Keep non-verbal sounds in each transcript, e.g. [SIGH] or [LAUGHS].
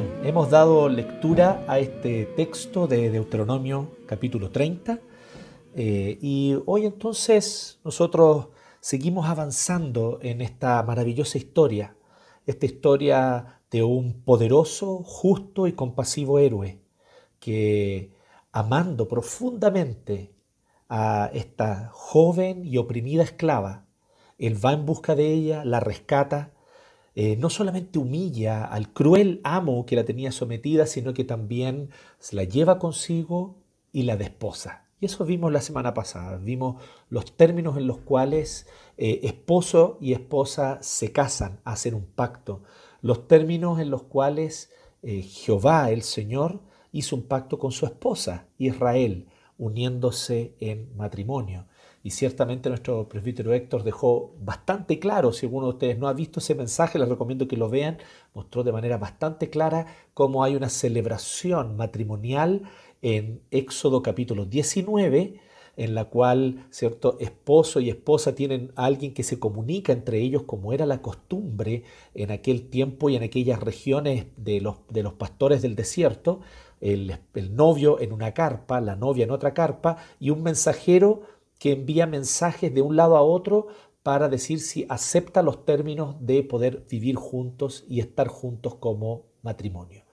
bien, hemos dado lectura a este texto de Deuteronomio capítulo 30 eh, y hoy entonces nosotros seguimos avanzando en esta maravillosa historia, esta historia de un poderoso, justo y compasivo héroe que amando profundamente a esta joven y oprimida esclava, él va en busca de ella, la rescata, eh, no solamente humilla al cruel amo que la tenía sometida, sino que también se la lleva consigo y la desposa. Y eso vimos la semana pasada, vimos los términos en los cuales eh, esposo y esposa se casan, hacen un pacto, los términos en los cuales eh, Jehová, el Señor, hizo un pacto con su esposa, Israel, uniéndose en matrimonio. Y ciertamente nuestro presbítero Héctor dejó bastante claro, si alguno de ustedes no ha visto ese mensaje, les recomiendo que lo vean, mostró de manera bastante clara cómo hay una celebración matrimonial en Éxodo capítulo 19, en la cual cierto esposo y esposa tienen a alguien que se comunica entre ellos como era la costumbre en aquel tiempo y en aquellas regiones de los, de los pastores del desierto, el, el novio en una carpa, la novia en otra carpa y un mensajero que envía mensajes de un lado a otro para decir si acepta los términos de poder vivir juntos y estar juntos como matrimonio.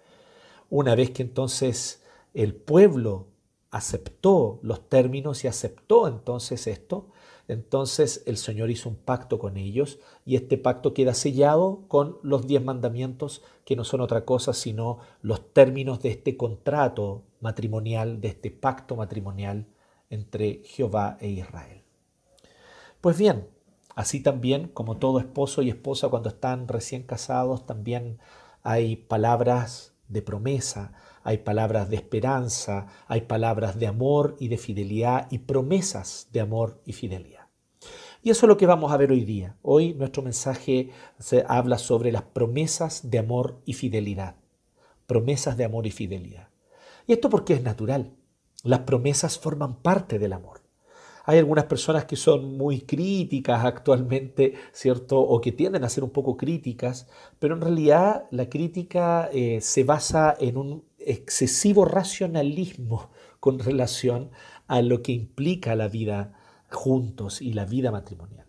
Una vez que entonces el pueblo aceptó los términos y aceptó entonces esto, entonces el Señor hizo un pacto con ellos y este pacto queda sellado con los diez mandamientos que no son otra cosa sino los términos de este contrato matrimonial, de este pacto matrimonial entre Jehová e Israel. Pues bien, así también como todo esposo y esposa cuando están recién casados, también hay palabras de promesa, hay palabras de esperanza, hay palabras de amor y de fidelidad y promesas de amor y fidelidad. Y eso es lo que vamos a ver hoy día. Hoy nuestro mensaje se habla sobre las promesas de amor y fidelidad. Promesas de amor y fidelidad. Y esto porque es natural. Las promesas forman parte del amor. Hay algunas personas que son muy críticas actualmente, ¿cierto? O que tienden a ser un poco críticas, pero en realidad la crítica eh, se basa en un excesivo racionalismo con relación a lo que implica la vida juntos y la vida matrimonial.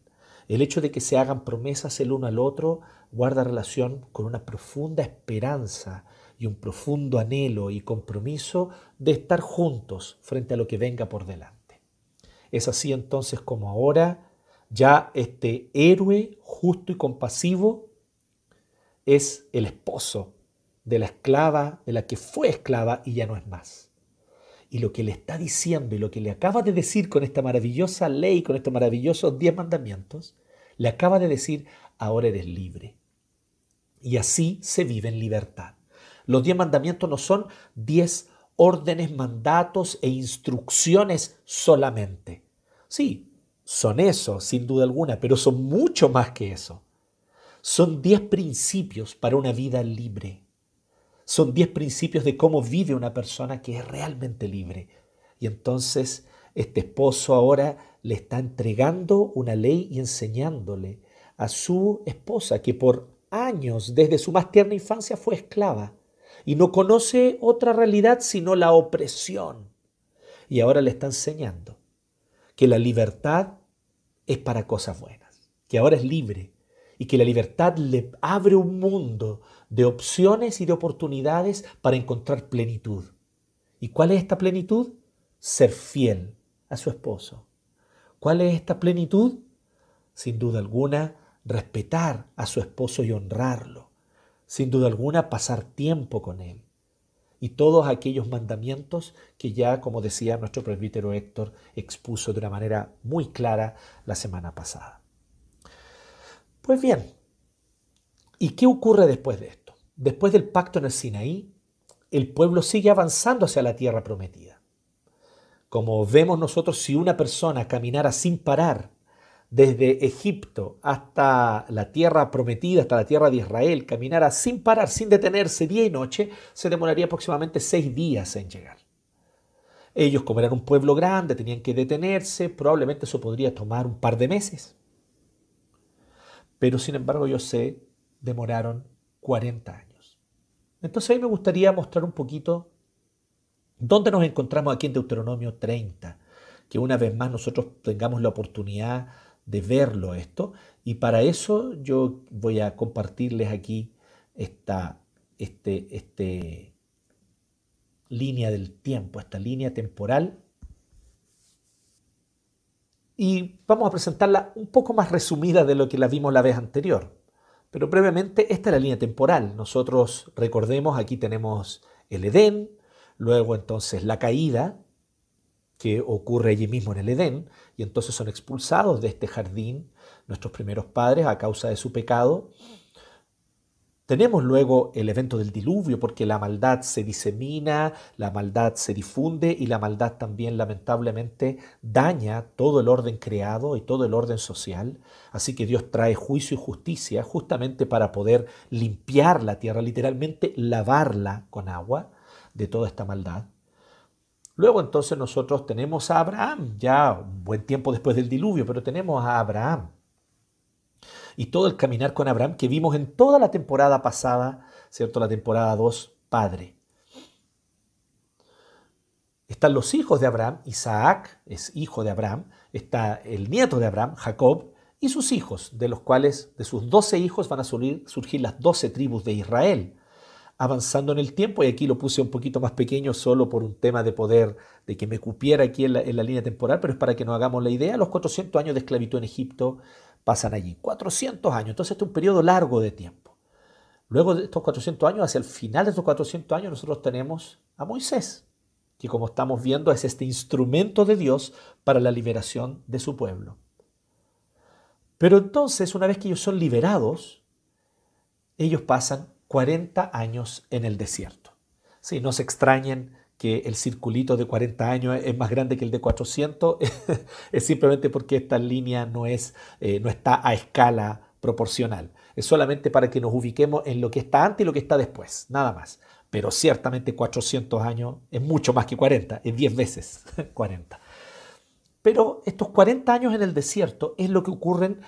El hecho de que se hagan promesas el uno al otro guarda relación con una profunda esperanza y un profundo anhelo y compromiso de estar juntos frente a lo que venga por delante. Es así entonces como ahora ya este héroe justo y compasivo es el esposo de la esclava, de la que fue esclava y ya no es más. Y lo que le está diciendo y lo que le acaba de decir con esta maravillosa ley, con estos maravillosos diez mandamientos, le acaba de decir, ahora eres libre. Y así se vive en libertad. Los diez mandamientos no son diez órdenes, mandatos e instrucciones solamente. Sí, son eso, sin duda alguna, pero son mucho más que eso. Son diez principios para una vida libre. Son diez principios de cómo vive una persona que es realmente libre. Y entonces este esposo ahora le está entregando una ley y enseñándole a su esposa que por años, desde su más tierna infancia, fue esclava y no conoce otra realidad sino la opresión. Y ahora le está enseñando que la libertad es para cosas buenas, que ahora es libre y que la libertad le abre un mundo de opciones y de oportunidades para encontrar plenitud. ¿Y cuál es esta plenitud? Ser fiel a su esposo. ¿Cuál es esta plenitud? Sin duda alguna, respetar a su esposo y honrarlo sin duda alguna, pasar tiempo con Él. Y todos aquellos mandamientos que ya, como decía nuestro presbítero Héctor, expuso de una manera muy clara la semana pasada. Pues bien, ¿y qué ocurre después de esto? Después del pacto en el Sinaí, el pueblo sigue avanzando hacia la tierra prometida. Como vemos nosotros, si una persona caminara sin parar desde Egipto hasta la tierra prometida, hasta la tierra de Israel, caminara sin parar, sin detenerse día y noche, se demoraría aproximadamente seis días en llegar. Ellos, como eran un pueblo grande, tenían que detenerse, probablemente eso podría tomar un par de meses. Pero sin embargo, yo sé, demoraron 40 años. Entonces ahí me gustaría mostrar un poquito dónde nos encontramos aquí en Deuteronomio 30, que una vez más nosotros tengamos la oportunidad de verlo esto. Y para eso yo voy a compartirles aquí esta este, este línea del tiempo, esta línea temporal. Y vamos a presentarla un poco más resumida de lo que la vimos la vez anterior. Pero brevemente, esta es la línea temporal. Nosotros recordemos, aquí tenemos el Edén, luego entonces la caída, que ocurre allí mismo en el Edén, y entonces son expulsados de este jardín nuestros primeros padres a causa de su pecado. Tenemos luego el evento del diluvio porque la maldad se disemina, la maldad se difunde y la maldad también lamentablemente daña todo el orden creado y todo el orden social. Así que Dios trae juicio y justicia justamente para poder limpiar la tierra, literalmente lavarla con agua de toda esta maldad. Luego entonces nosotros tenemos a Abraham, ya un buen tiempo después del diluvio, pero tenemos a Abraham y todo el caminar con Abraham que vimos en toda la temporada pasada, ¿cierto? La temporada 2, Padre. Están los hijos de Abraham, Isaac es hijo de Abraham, está el nieto de Abraham, Jacob, y sus hijos, de los cuales, de sus doce hijos, van a surgir, surgir las doce tribus de Israel. Avanzando en el tiempo, y aquí lo puse un poquito más pequeño solo por un tema de poder, de que me cupiera aquí en la, línea temporal, pero es para que nos hagamos la idea, los 400 años de esclavitud en Egipto pasan allí. 400 años. Entonces este es un periodo largo de tiempo. Luego de estos 400 años, hacia el final de estos 400 años, nosotros tenemos a Moisés, que como estamos viendo es este instrumento de Dios para la liberación de su pueblo. Pero entonces, una vez que ellos son liberados, ellos pasan 40 años en el desierto. Sí, no se extrañen que el circulito de 40 años es más grande que el de 400, [LAUGHS] es simplemente porque esta línea no, es, eh, no está a escala proporcional. Es solamente para que nos ubiquemos en lo que está antes y lo que está después, nada más. Pero ciertamente 400 años es mucho más que 40, es 10 veces [LAUGHS] 40. Pero estos 40 años en el desierto es lo que ocurren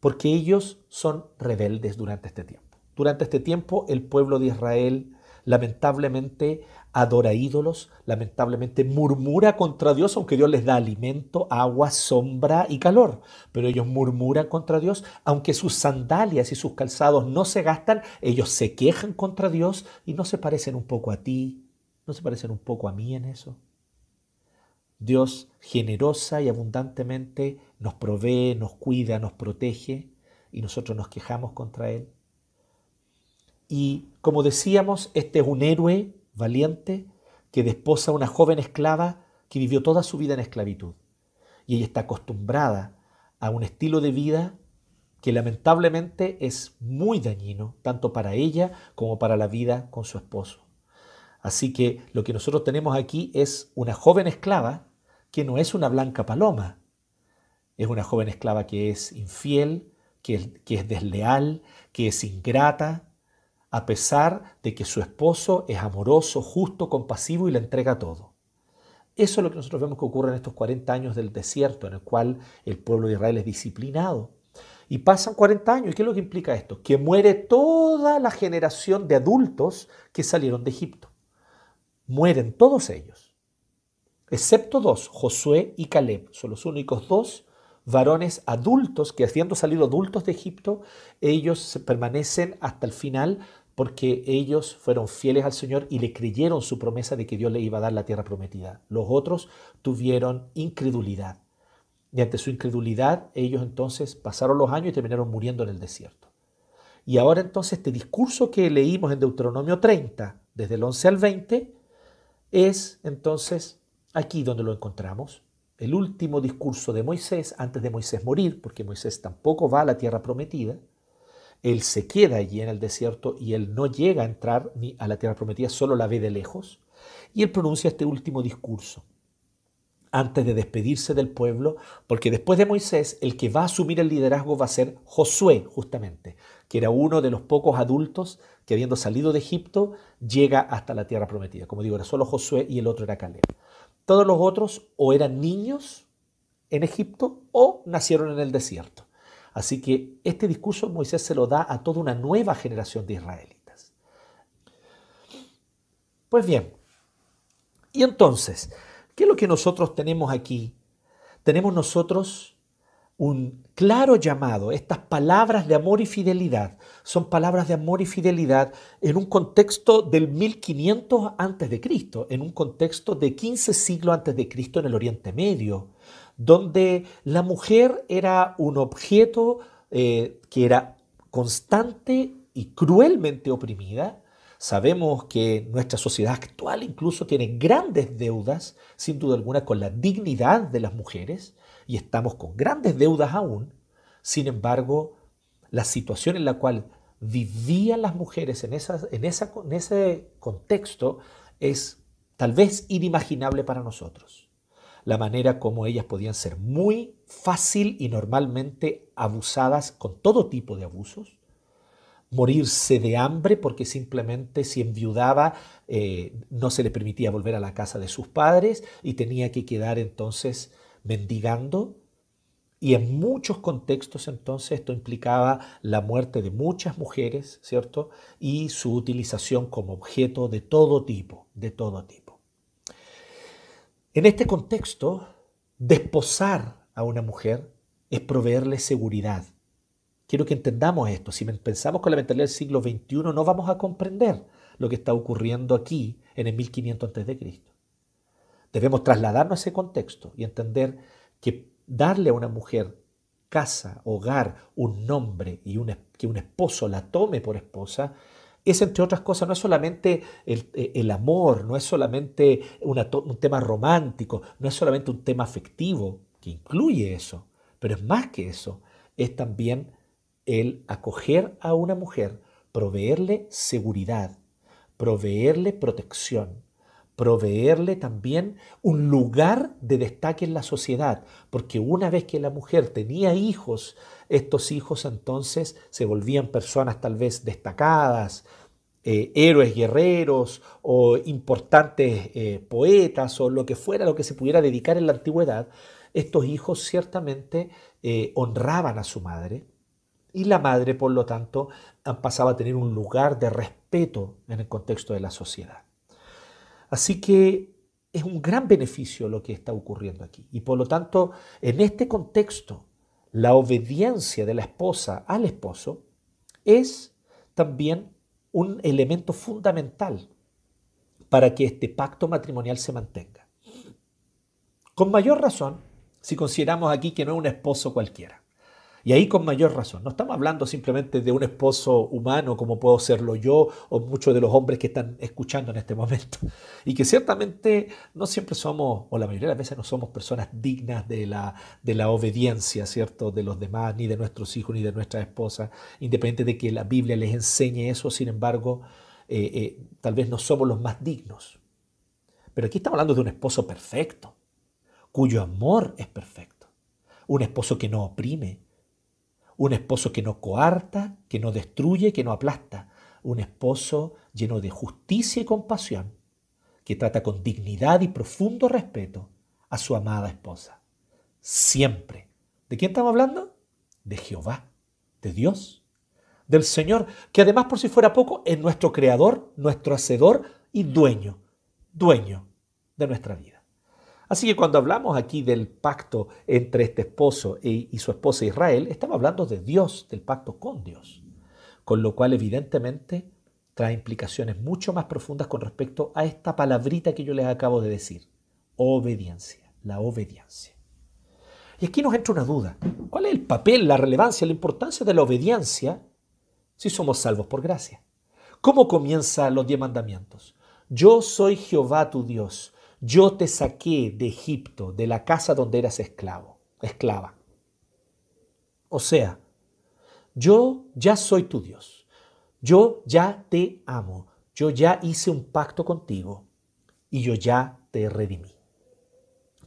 porque ellos son rebeldes durante este tiempo. Durante este tiempo el pueblo de Israel lamentablemente adora ídolos, lamentablemente murmura contra Dios, aunque Dios les da alimento, agua, sombra y calor. Pero ellos murmuran contra Dios, aunque sus sandalias y sus calzados no se gastan, ellos se quejan contra Dios y no se parecen un poco a ti, no se parecen un poco a mí en eso. Dios generosa y abundantemente nos provee, nos cuida, nos protege y nosotros nos quejamos contra Él. Y como decíamos, este es un héroe valiente que desposa a una joven esclava que vivió toda su vida en esclavitud. Y ella está acostumbrada a un estilo de vida que lamentablemente es muy dañino, tanto para ella como para la vida con su esposo. Así que lo que nosotros tenemos aquí es una joven esclava que no es una blanca paloma, es una joven esclava que es infiel, que es, que es desleal, que es ingrata, a pesar de que su esposo es amoroso, justo, compasivo y le entrega todo. Eso es lo que nosotros vemos que ocurre en estos 40 años del desierto, en el cual el pueblo de Israel es disciplinado. Y pasan 40 años. ¿Y qué es lo que implica esto? Que muere toda la generación de adultos que salieron de Egipto. Mueren todos ellos. Excepto dos, Josué y Caleb. Son los únicos dos varones adultos que habiendo salido adultos de Egipto, ellos permanecen hasta el final porque ellos fueron fieles al Señor y le creyeron su promesa de que Dios le iba a dar la tierra prometida. Los otros tuvieron incredulidad. Y ante su incredulidad, ellos entonces pasaron los años y terminaron muriendo en el desierto. Y ahora entonces este discurso que leímos en Deuteronomio 30, desde el 11 al 20, es entonces aquí donde lo encontramos. El último discurso de Moisés antes de Moisés morir, porque Moisés tampoco va a la tierra prometida él se queda allí en el desierto y él no llega a entrar ni a la tierra prometida, solo la ve de lejos. Y él pronuncia este último discurso antes de despedirse del pueblo, porque después de Moisés, el que va a asumir el liderazgo va a ser Josué, justamente, que era uno de los pocos adultos que habiendo salido de Egipto llega hasta la tierra prometida. Como digo, era solo Josué y el otro era Caleb. Todos los otros o eran niños en Egipto o nacieron en el desierto. Así que este discurso Moisés se lo da a toda una nueva generación de israelitas. Pues bien, y entonces, ¿qué es lo que nosotros tenemos aquí? Tenemos nosotros un claro llamado, estas palabras de amor y fidelidad, son palabras de amor y fidelidad en un contexto del 1500 antes de Cristo, en un contexto de 15 siglos antes de Cristo en el Oriente Medio, donde la mujer era un objeto eh, que era constante y cruelmente oprimida. Sabemos que nuestra sociedad actual incluso tiene grandes deudas, sin duda alguna, con la dignidad de las mujeres y estamos con grandes deudas aún. Sin embargo, la situación en la cual vivían las mujeres en, en, en ese contexto es tal vez inimaginable para nosotros. La manera como ellas podían ser muy fácil y normalmente abusadas con todo tipo de abusos, morirse de hambre porque simplemente si enviudaba eh, no se le permitía volver a la casa de sus padres y tenía que quedar entonces mendigando. Y en muchos contextos entonces esto implicaba la muerte de muchas mujeres, ¿cierto? Y su utilización como objeto de todo tipo, de todo tipo. En este contexto, desposar a una mujer es proveerle seguridad. Quiero que entendamos esto. Si pensamos con la mentalidad del siglo XXI, no vamos a comprender lo que está ocurriendo aquí en el 1500 a.C. Debemos trasladarnos a ese contexto y entender que darle a una mujer casa, hogar, un nombre y que un esposo la tome por esposa, es entre otras cosas, no es solamente el, amor, no es solamente un tema romántico, no es solamente un tema afectivo, que incluye eso, pero es más que eso, es también el acoger a una mujer, proveerle seguridad, proveerle protección, proveerle también un lugar de destaque en la sociedad, porque una vez que la mujer tenía hijos, estos hijos entonces se volvían personas tal vez destacadas, eh, héroes guerreros o importantes eh, poetas o lo que fuera lo que se pudiera dedicar en la antigüedad, estos hijos ciertamente eh, honraban a su madre y la madre, por lo tanto, pasaba a tener un lugar de respeto en el contexto de la sociedad. Así que es un gran beneficio lo que está ocurriendo aquí. Y por lo tanto, en este contexto, la obediencia de la esposa al esposo es también un elemento fundamental para que este pacto matrimonial se mantenga. Con mayor razón, si consideramos aquí que no es un esposo cualquiera. Y ahí con mayor razón. No estamos hablando simplemente de un esposo humano como puedo serlo yo o muchos de los hombres que están escuchando en este momento. Y que ciertamente no siempre somos, o la mayoría de las veces no somos personas dignas de la, de la obediencia, ¿cierto? De los demás, ni de nuestros hijos, ni de nuestras esposas. Independiente de que la Biblia les enseñe eso, sin embargo, eh, eh, tal vez no somos los más dignos. Pero aquí estamos hablando de un esposo perfecto, cuyo amor es perfecto. Un esposo que no oprime, un esposo que no coarta, que no destruye, que no aplasta. Un esposo lleno de justicia y compasión, que trata con dignidad y profundo respeto a su amada esposa. Siempre. ¿De quién estamos hablando? De Jehová, de Dios, del Señor, que además por si fuera poco es nuestro creador, nuestro hacedor y dueño, dueño de nuestra vida. Así que cuando hablamos aquí del pacto entre este esposo y su esposa Israel, estamos hablando de Dios, del pacto con Dios. Con lo cual evidentemente trae implicaciones mucho más profundas con respecto a esta palabrita que yo les acabo de decir. Obediencia, la obediencia. Y aquí nos entra una duda. ¿Cuál es el papel, la relevancia, la importancia de la obediencia si somos salvos por gracia? ¿Cómo comienzan los diez mandamientos? Yo soy Jehová tu Dios yo te saqué de Egipto, de la casa donde eras esclavo, esclava. O sea, yo ya soy tu Dios. Yo ya te amo. Yo ya hice un pacto contigo y yo ya te redimí.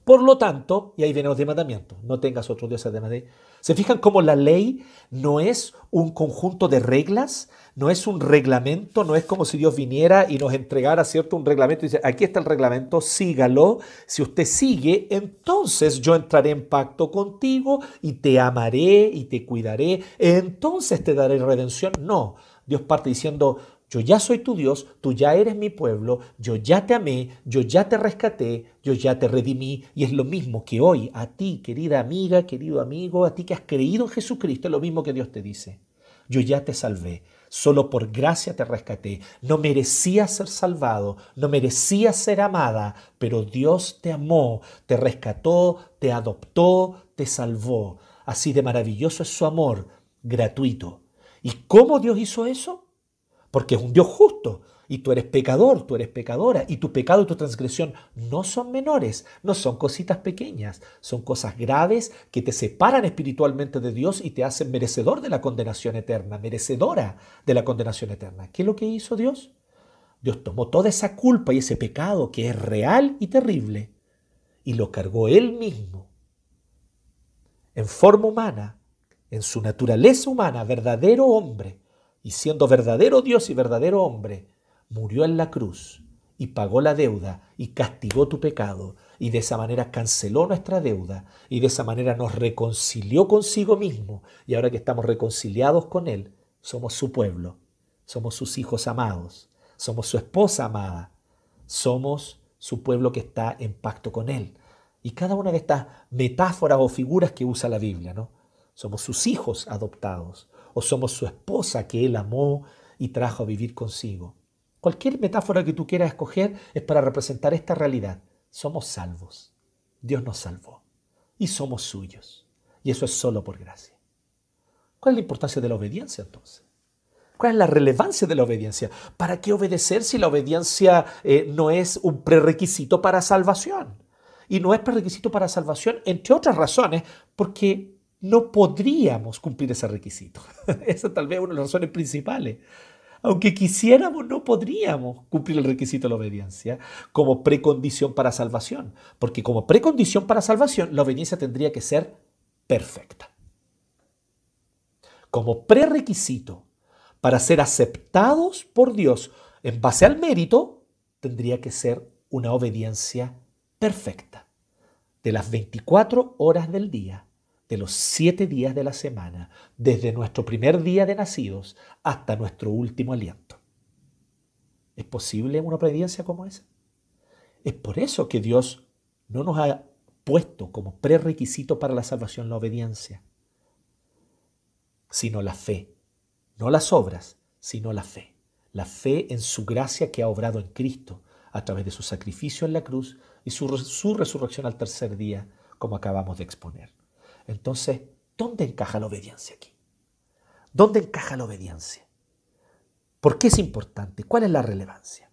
Por lo tanto, y ahí viene los mandamientos, no tengas otro Dios además de... ¿Se fijan cómo la ley no es un conjunto de reglas, no es un reglamento, no es como si Dios viniera y nos entregara, ¿cierto? Un reglamento y dice, aquí está el reglamento, sígalo. Si usted sigue, entonces yo entraré en pacto contigo y te amaré y te cuidaré, entonces te daré redención. No, Dios parte diciendo, Yo ya soy tu Dios, tú ya eres mi pueblo, yo ya te amé, yo ya te rescaté, yo ya te redimí. Y es lo mismo que hoy a ti, querida amiga, querido amigo, a ti que has creído en Jesucristo, es lo mismo que Dios te dice. Yo ya te salvé, solo por gracia te rescaté. No merecías ser salvado, no merecías ser amada, pero Dios te amó, te rescató, te adoptó, te salvó. Así de maravilloso es su amor, gratuito. ¿Y cómo Dios hizo eso? Porque es un Dios justo. Y tú eres pecador, tú eres pecadora, y tu pecado y tu transgresión no son menores, no son cositas pequeñas, son cosas graves que te separan espiritualmente de Dios y te hacen merecedor de la condenación eterna, merecedora de la condenación eterna. ¿Qué es lo que hizo Dios? Dios tomó toda esa culpa y ese pecado que es real y terrible y lo cargó él mismo en forma humana, en su naturaleza humana, verdadero hombre y siendo verdadero Dios y verdadero hombre, murió en la cruz y pagó la deuda y castigó tu pecado y de esa manera canceló nuestra deuda y de esa manera nos reconcilió consigo mismo y ahora que estamos reconciliados con Él, somos su pueblo, somos sus hijos amados, somos su esposa amada, somos su pueblo que está en pacto con Él. Y cada una de estas metáforas o figuras que usa la Biblia, ¿no? Somos sus hijos adoptados, o somos su esposa que Él amó y trajo a vivir consigo. Cualquier metáfora que tú quieras escoger es para representar esta realidad. Somos salvos. Dios nos salvó y somos suyos. Y eso es solo por gracia. ¿Cuál es la importancia de la obediencia entonces? ¿Cuál es la relevancia de la obediencia? ¿Para qué obedecer si la obediencia eh, no es un prerequisito para salvación? Y no es prerequisito para salvación, entre otras razones, porque no podríamos cumplir ese requisito. [LAUGHS] Esa tal vez una de las razones principales. Aunque quisiéramos, no podríamos cumplir el requisito de la obediencia como precondición para salvación. Porque como precondición para salvación, la obediencia tendría que ser perfecta. Como prerequisito para ser aceptados por Dios en base al mérito, tendría que ser una obediencia perfecta. De las 24 horas del día, de los siete días de la semana, desde nuestro primer día de nacidos hasta nuestro último aliento. ¿Es posible una obediencia como esa? Es por eso que Dios no nos ha puesto como prerequisito para la salvación la obediencia, sino la fe. No las obras, sino la fe. La fe en su gracia que ha obrado en Cristo a través de su sacrificio en la cruz y su, su resurrección al tercer día, como acabamos de exponer. Entonces, ¿dónde encaja la obediencia aquí? ¿Dónde encaja la obediencia? ¿Por qué es importante? ¿Cuál es la relevancia?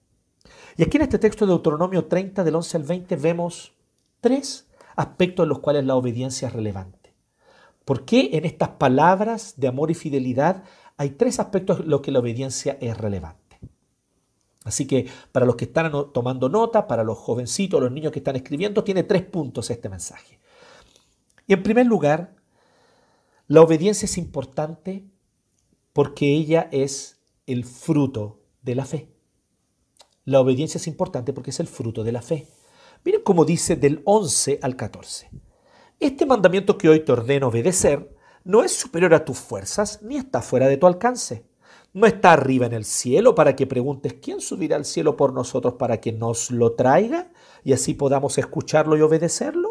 Y aquí en este texto de Deuteronomio 30, del 11 al 20, vemos tres aspectos en los cuales la obediencia es relevante. ¿Por qué en estas palabras de amor y fidelidad hay tres aspectos en los que la obediencia es relevante? Así que para los que están tomando nota, para los jovencitos, los niños que están escribiendo, tiene tres puntos este mensaje. En primer lugar, la obediencia es importante porque ella es el fruto de la fe. La obediencia es importante porque es el fruto de la fe. Miren cómo dice del 11 al 14. Este mandamiento que hoy te ordeno obedecer no es superior a tus fuerzas ni está fuera de tu alcance. No está arriba en el cielo para que preguntes quién subirá al cielo por nosotros para que nos lo traiga y así podamos escucharlo y obedecerlo.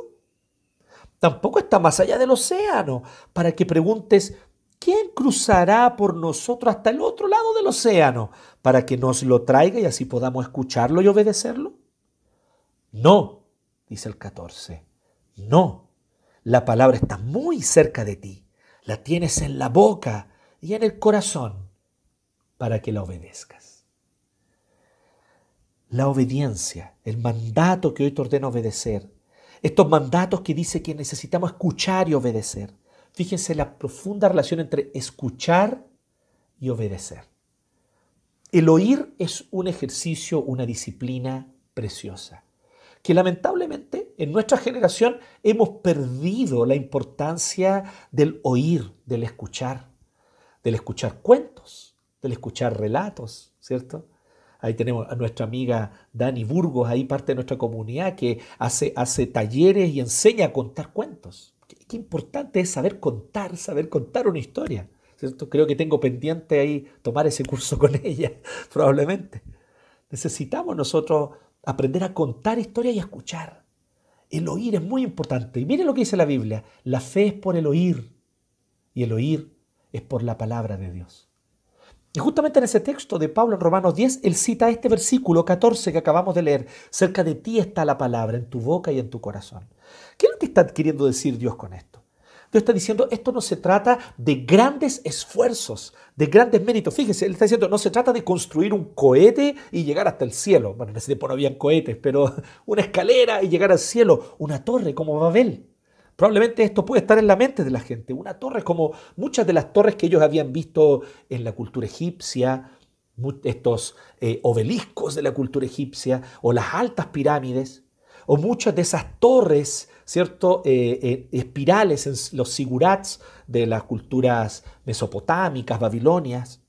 Tampoco está más allá del océano para que preguntes, ¿quién cruzará por nosotros hasta el otro lado del océano para que nos lo traiga y así podamos escucharlo y obedecerlo? No, dice el 14, no. La palabra está muy cerca de ti, la tienes en la boca y en el corazón para que la obedezcas. La obediencia, el mandato que hoy te ordeno obedecer, estos mandatos que dice que necesitamos escuchar y obedecer. Fíjense la profunda relación entre escuchar y obedecer. El oír es un ejercicio, una disciplina preciosa, que lamentablemente en nuestra generación hemos perdido la importancia del oír, del escuchar, del escuchar cuentos, del escuchar relatos, ¿cierto? Ahí tenemos a nuestra amiga Dani Burgos, ahí parte de nuestra comunidad que hace, hace talleres y enseña a contar cuentos. Qué, importante es saber contar, saber contar una historia. Creo que tengo pendiente ahí tomar ese curso con [LAUGHS] ella, probablemente. Necesitamos nosotros aprender a contar historias y a escuchar. El oír es muy importante. Y miren lo que dice la Biblia. La fe es por el oír y el oír es por la palabra de Dios. Y justamente en ese texto de Pablo en Romanos 10, él cita este versículo 14 que acabamos de leer. Cerca de ti está la palabra, en tu boca y en tu corazón. ¿Qué es lo que está queriendo decir Dios con esto? Dios está diciendo, esto no se trata de grandes esfuerzos, de grandes méritos. Fíjese, él está diciendo, no se trata de construir un cohete y llegar hasta el cielo. Bueno, en ese tiempo no habían cohetes, pero [LAUGHS] una escalera y llegar al cielo, una torre como Babel. Probablemente esto puede estar en la mente de la gente. Una torre como muchas de las torres que ellos habían visto en la cultura egipcia, estos eh, obeliscos de la cultura egipcia o las altas pirámides, o muchas de esas torres, ¿cierto? Eh, eh, espirales en los sigurats de las culturas mesopotámicas, babilonias.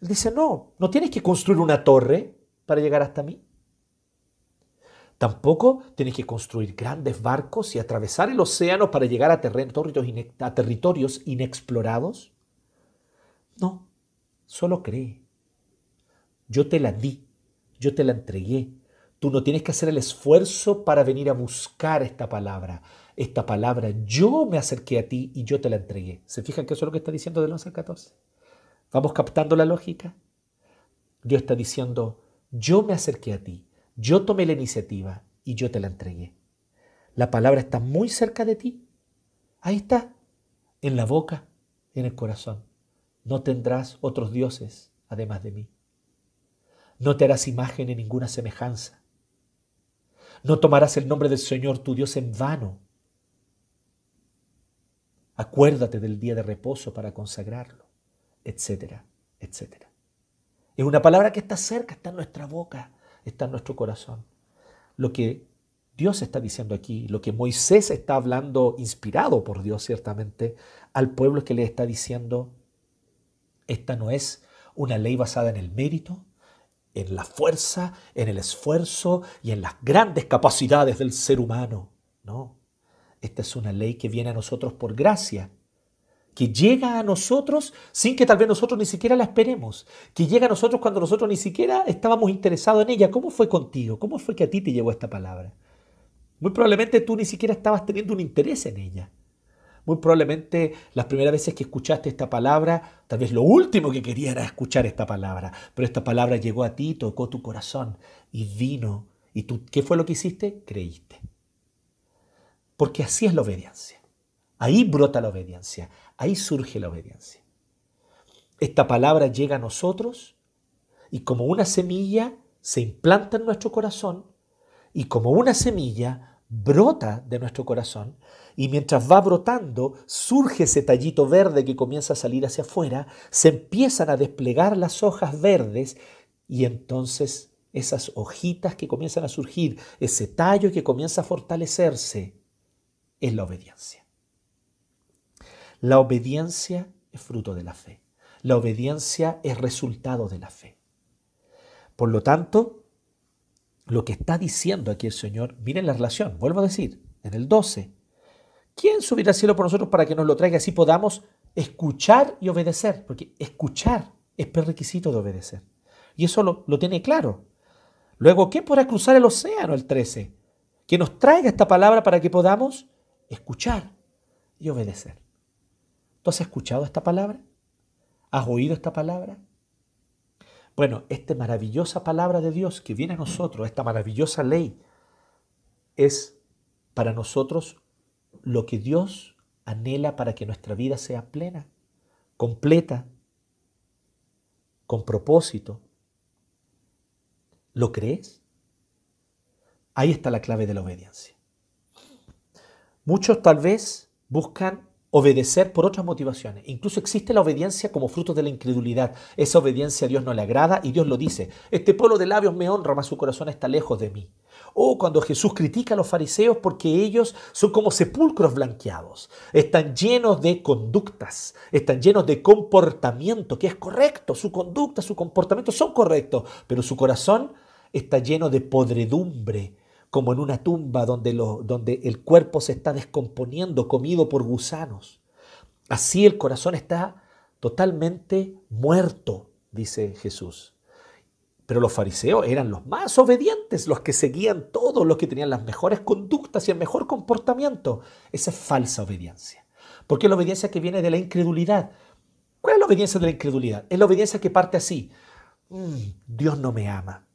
Él dice, no, no tienes que construir una torre para llegar hasta mí. Tampoco tienes que construir grandes barcos y atravesar el océano para llegar a territorios, inexplorados. No, solo cree. Yo te la di, yo te la entregué. Tú no tienes que hacer el esfuerzo para venir a buscar esta palabra. Esta palabra, yo me acerqué a ti y yo te la entregué. ¿Se fijan que eso es lo que está diciendo del 11 al 14? ¿Vamos captando la lógica? Dios está diciendo, yo me acerqué a ti, yo tomé la iniciativa y yo te la entregué. La palabra está muy cerca de ti. Ahí está, en la boca, en el corazón. No tendrás otros dioses además de mí. No te harás imagen ni ninguna semejanza. No tomarás el nombre del Señor tu Dios en vano. Acuérdate del día de reposo para consagrarlo, etcétera, etcétera. Es una palabra que está cerca, está en nuestra boca, está en nuestro corazón. Lo que Dios está diciendo aquí, lo que Moisés está hablando, inspirado por Dios ciertamente, al pueblo que le está diciendo, esta no es una ley basada en el mérito, en la fuerza, en el esfuerzo y en las grandes capacidades del ser humano. No, esta es una ley que viene a nosotros por gracia que llega a nosotros sin que tal vez nosotros ni siquiera la esperemos, que llega a nosotros cuando nosotros ni siquiera estábamos interesados en ella. ¿Cómo fue contigo? ¿Cómo fue que a ti te llegó esta palabra? Muy probablemente tú ni siquiera estabas teniendo un interés en ella. Muy probablemente las primeras veces que escuchaste esta palabra, tal vez lo último que querías era escuchar esta palabra, pero esta palabra llegó a ti, tocó tu corazón y vino. ¿Y tú qué fue lo que hiciste? Creíste. Porque así es la obediencia. Ahí brota la obediencia, ahí surge la obediencia. Esta palabra llega a nosotros y como una semilla se implanta en nuestro corazón y como una semilla brota de nuestro corazón y mientras va brotando surge ese tallito verde que comienza a salir hacia afuera, se empiezan a desplegar las hojas verdes y entonces esas hojitas que comienzan a surgir, ese tallo que comienza a fortalecerse, es la obediencia. La obediencia es fruto de la fe. La obediencia es resultado de la fe. Por lo tanto, lo que está diciendo aquí el Señor, miren la relación, vuelvo a decir, en el 12, ¿quién subirá al cielo por nosotros para que nos lo traiga así podamos escuchar y obedecer? Porque escuchar es prerequisito de obedecer. Y eso lo, lo tiene claro. Luego, ¿qué podrá cruzar el océano? El 13. Que nos traiga esta palabra para que podamos escuchar y obedecer. ¿Tú has escuchado esta palabra? ¿Has oído esta palabra? Bueno, esta maravillosa palabra de Dios que viene a nosotros, esta maravillosa ley, es para nosotros lo que Dios anhela para que nuestra vida sea plena, completa, con propósito. ¿Lo crees? Ahí está la clave de la obediencia. Muchos tal vez buscan obedecer por otras motivaciones. Incluso existe la obediencia como fruto de la incredulidad. Esa obediencia a Dios no le agrada y Dios lo dice. Este pueblo de labios me honra, mas su corazón está lejos de mí. O cuando Jesús critica a los fariseos porque ellos son como sepulcros blanqueados, están llenos de conductas, están llenos de comportamiento, que es correcto, su conducta, su comportamiento son correctos, pero su corazón está lleno de podredumbre, como en una tumba donde, el cuerpo se está descomponiendo, comido por gusanos. Así el corazón está totalmente muerto, dice Jesús. Pero los fariseos eran los más obedientes, los que seguían todo, los que tenían las mejores conductas y el mejor comportamiento. Esa es falsa obediencia. Porque es la obediencia que viene de la incredulidad. ¿Cuál es la obediencia de la incredulidad? Es la obediencia que parte así. Mm, Dios no me ama.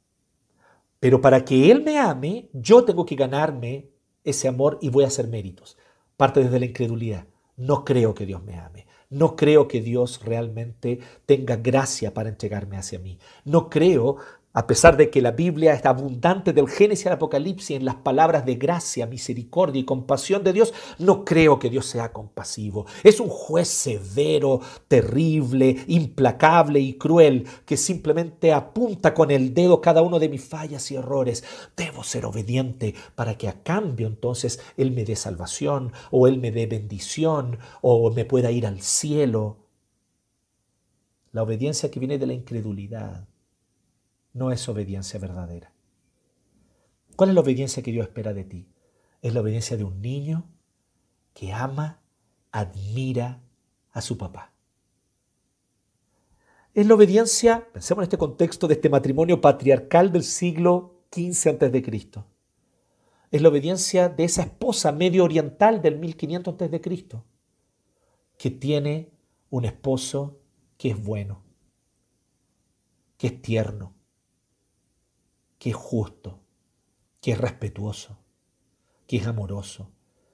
Pero para que Él me ame, yo tengo que ganarme ese amor y voy a hacer méritos. Parte desde la incredulidad. No creo que Dios me ame. No creo que Dios realmente tenga gracia para entregarme hacia mí. No creo a pesar de que la Biblia está abundante del Génesis al Apocalipsis en las palabras de gracia, misericordia y compasión de Dios, no creo que Dios sea compasivo. Es un juez severo, terrible, implacable y cruel que simplemente apunta con el dedo cada uno de mis fallas y errores. Debo ser obediente para que a cambio entonces Él me dé salvación o Él me dé bendición o me pueda ir al cielo. La obediencia que viene de la incredulidad no es obediencia verdadera. ¿Cuál es la obediencia que Dios espera de ti? Es la obediencia de un niño que ama, admira a su papá. Es la obediencia, pensemos en este contexto de este matrimonio patriarcal del siglo XV a.C. Es la obediencia de esa esposa medio oriental del 1500 a.C. que tiene un esposo que es bueno, que es tierno, que es justo, que es respetuoso, que es amoroso,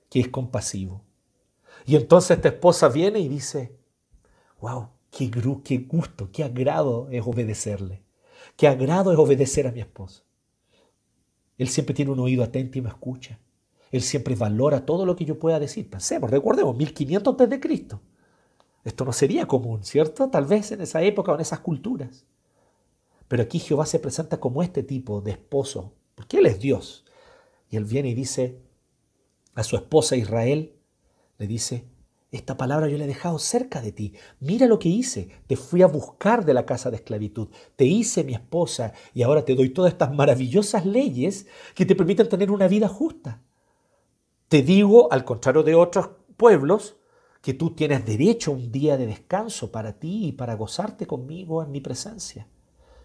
que es compasivo. Y entonces esta esposa viene y dice, wow, qué, qué gusto, qué agrado es obedecerle, qué agrado es obedecer a mi esposo. Él siempre tiene un oído atento y me escucha. Él siempre valora todo lo que yo pueda decir. Pensemos, recordemos, 1500 antes de Cristo. Esto no sería común, ¿cierto? Tal vez en esa época o en esas culturas. Pero aquí Jehová se presenta como este tipo de esposo, porque Él es Dios. Y Él viene y dice a su esposa Israel, le dice, esta palabra yo la he dejado cerca de ti. Mira lo que hice. Te fui a buscar de la casa de esclavitud. Te hice mi esposa y ahora te doy todas estas maravillosas leyes que te permiten tener una vida justa. Te digo, al contrario de otros pueblos, que tú tienes derecho a un día de descanso para ti y para gozarte conmigo en mi presencia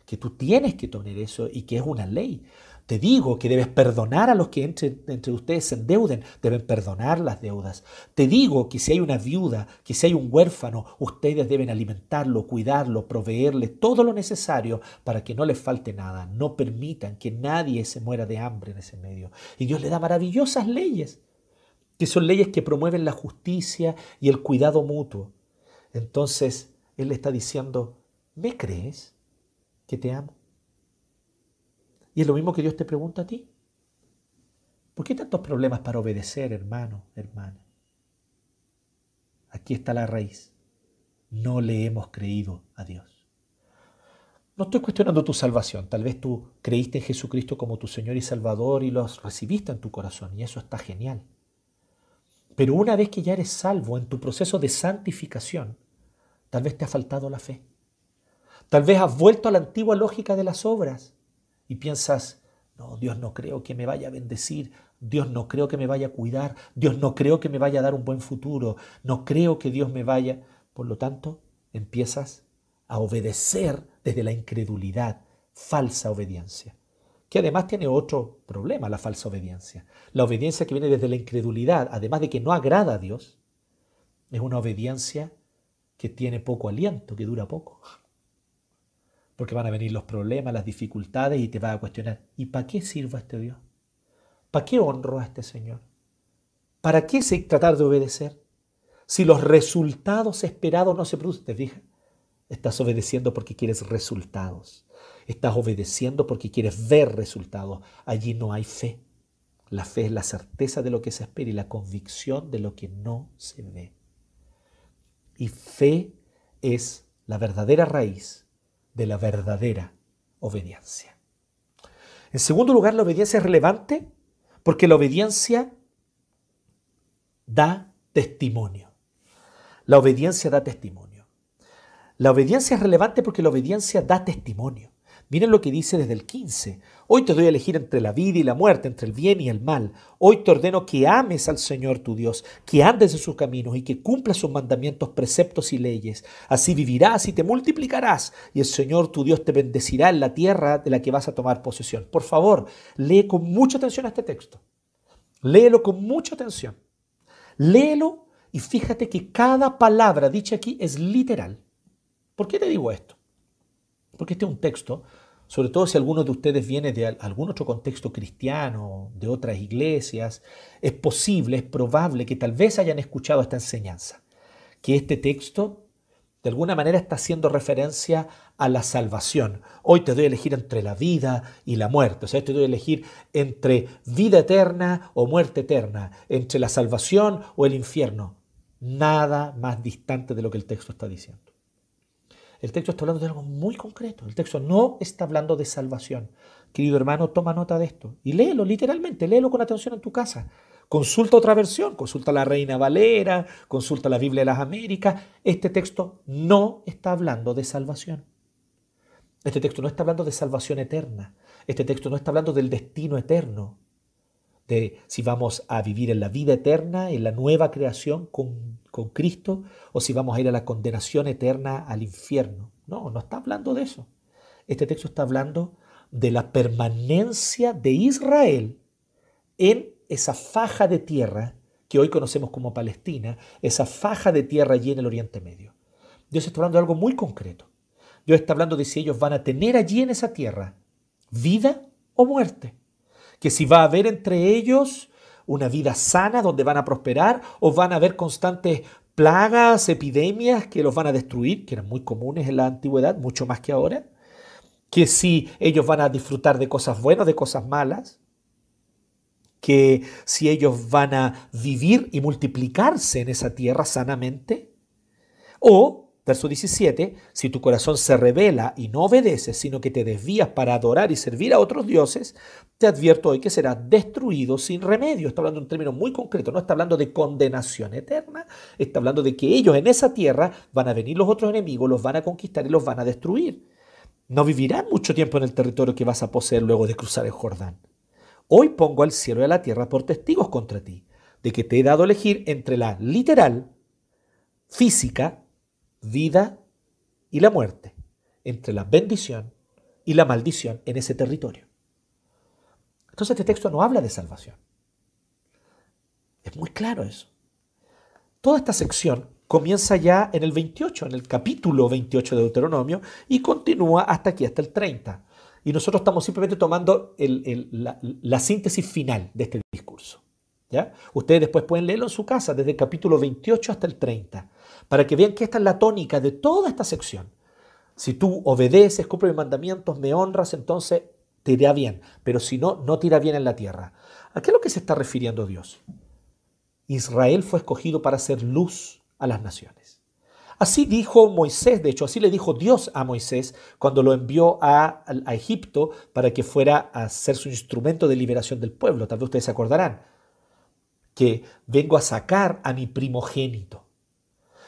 que tú tienes que tener eso y que es una ley. Te digo que debes perdonar a los que entre, entre, ustedes se endeuden, deben perdonar las deudas. Te digo que si hay una viuda, que si hay un huérfano, ustedes deben alimentarlo, cuidarlo, proveerle todo lo necesario para que no les falte nada. No permitan que nadie se muera de hambre en ese medio. Y Dios le da maravillosas leyes, que son leyes que promueven la justicia y el cuidado mutuo. Entonces, Él le está diciendo, ¿me crees? Que te amo. Y es lo mismo que Dios te pregunta a ti. ¿Por qué tantos problemas para obedecer, hermano, hermana? Aquí está la raíz. No le hemos creído a Dios. No estoy cuestionando tu salvación. Tal vez tú creíste en Jesucristo como tu Señor y Salvador y los recibiste en tu corazón y eso está genial. Pero una vez que ya eres salvo en tu proceso de santificación, tal vez te ha faltado la fe. Tal vez has vuelto a la antigua lógica de las obras y piensas, no, Dios no creo que me vaya a bendecir, Dios no creo que me vaya a cuidar, Dios no creo que me vaya a dar un buen futuro, no creo que Dios me vaya. Por lo tanto, empiezas a obedecer desde la incredulidad, falsa obediencia, que además tiene otro problema, la falsa obediencia. La obediencia que viene desde la incredulidad, además de que no agrada a Dios, es una obediencia que tiene poco aliento, que dura poco porque van a venir los problemas, las dificultades y te vas a cuestionar, ¿y para qué sirvo a este Dios? ¿Para qué honro a este Señor? ¿Para qué tratar de obedecer? Si los resultados esperados no se producen, ¿te fijas? Estás obedeciendo porque quieres resultados. Estás obedeciendo porque quieres ver resultados. Allí no hay fe. La fe es la certeza de lo que se espera y la convicción de lo que no se ve. Y fe es la verdadera raíz de la verdadera obediencia. En segundo lugar, la obediencia es relevante porque la obediencia da testimonio. La obediencia da testimonio. La obediencia es relevante porque la obediencia da testimonio. Miren lo que dice desde el 15. Hoy te doy a elegir entre la vida y la muerte, entre el bien y el mal. Hoy te ordeno que ames al Señor tu Dios, que andes en sus caminos y que cumplas sus mandamientos, preceptos y leyes. Así vivirás y te multiplicarás, y el Señor tu Dios te bendecirá en la tierra de la que vas a tomar posesión. Por favor, lee con mucha atención este texto. Léelo con mucha atención. Léelo y fíjate que cada palabra dicha aquí es literal. ¿Por qué te digo esto? Porque este es un texto, sobre todo si alguno de ustedes viene de algún otro contexto cristiano, de otras iglesias, es posible, es probable que tal vez hayan escuchado esta enseñanza, que este texto de alguna manera está haciendo referencia a la salvación. Hoy te doy a elegir entre la vida y la muerte. O sea, te doy a elegir entre vida eterna o muerte eterna, entre la salvación o el infierno. Nada más distante de lo que el texto está diciendo. El texto está hablando de algo muy concreto. El texto no está hablando de salvación. Querido hermano, toma nota de esto y léelo literalmente, léelo con atención en tu casa. Consulta otra versión, consulta la Reina Valera, consulta la Biblia de las Américas. Este texto no está hablando de salvación. Este texto no está hablando de salvación eterna. Este texto no está hablando del destino eterno, de si vamos a vivir en la vida eterna, en la nueva creación con, con Cristo, o si vamos a ir a la condenación eterna al infierno. No, no está hablando de eso. Este texto está hablando de la permanencia de Israel en esa faja de tierra que hoy conocemos como Palestina, esa faja de tierra allí en el Oriente Medio. Dios está hablando de algo muy concreto. Dios está hablando de si ellos van a tener allí en esa tierra vida o muerte. Que si va a haber entre ellos una vida sana donde van a prosperar o van a haber constantes plagas, epidemias que los van a destruir, que eran muy comunes en la antigüedad, mucho más que ahora. Que si ellos van a disfrutar de cosas buenas, de cosas malas que si ellos van a vivir y multiplicarse en esa tierra sanamente, o, verso 17, si tu corazón se revela y no obedeces, sino que te desvías para adorar y servir a otros dioses, te advierto hoy que será destruido sin remedio. Está hablando de un término muy concreto, no está hablando de condenación eterna, está hablando de que ellos en esa tierra van a venir los otros enemigos, los van a conquistar y los van a destruir. No vivirán mucho tiempo en el territorio que vas a poseer luego de cruzar el Jordán. Hoy pongo al cielo y a la tierra por testigos contra ti, de que te he dado elegir entre la literal, física, vida y la muerte, entre la bendición y la maldición en ese territorio. Entonces este texto no habla de salvación. Es muy claro eso. Toda esta sección comienza ya en el 28, en el capítulo 28 de Deuteronomio, y continúa hasta aquí, hasta el 30 y nosotros estamos simplemente tomando la, síntesis final de este discurso. Ustedes después pueden leerlo en su casa, desde el capítulo 28 hasta el 30, para que vean que esta es la tónica de toda esta sección. Si tú obedeces, cumples mis mandamientos, me honras, entonces te irá bien, pero si no, no te irá bien en la tierra. ¿A qué es lo que se está refiriendo Dios? Israel fue escogido para ser luz a las naciones. Así dijo Moisés, de hecho, así le dijo Dios a Moisés cuando lo envió a, Egipto para que fuera a ser su instrumento de liberación del pueblo. Tal vez ustedes se acordarán que vengo a sacar a mi primogénito.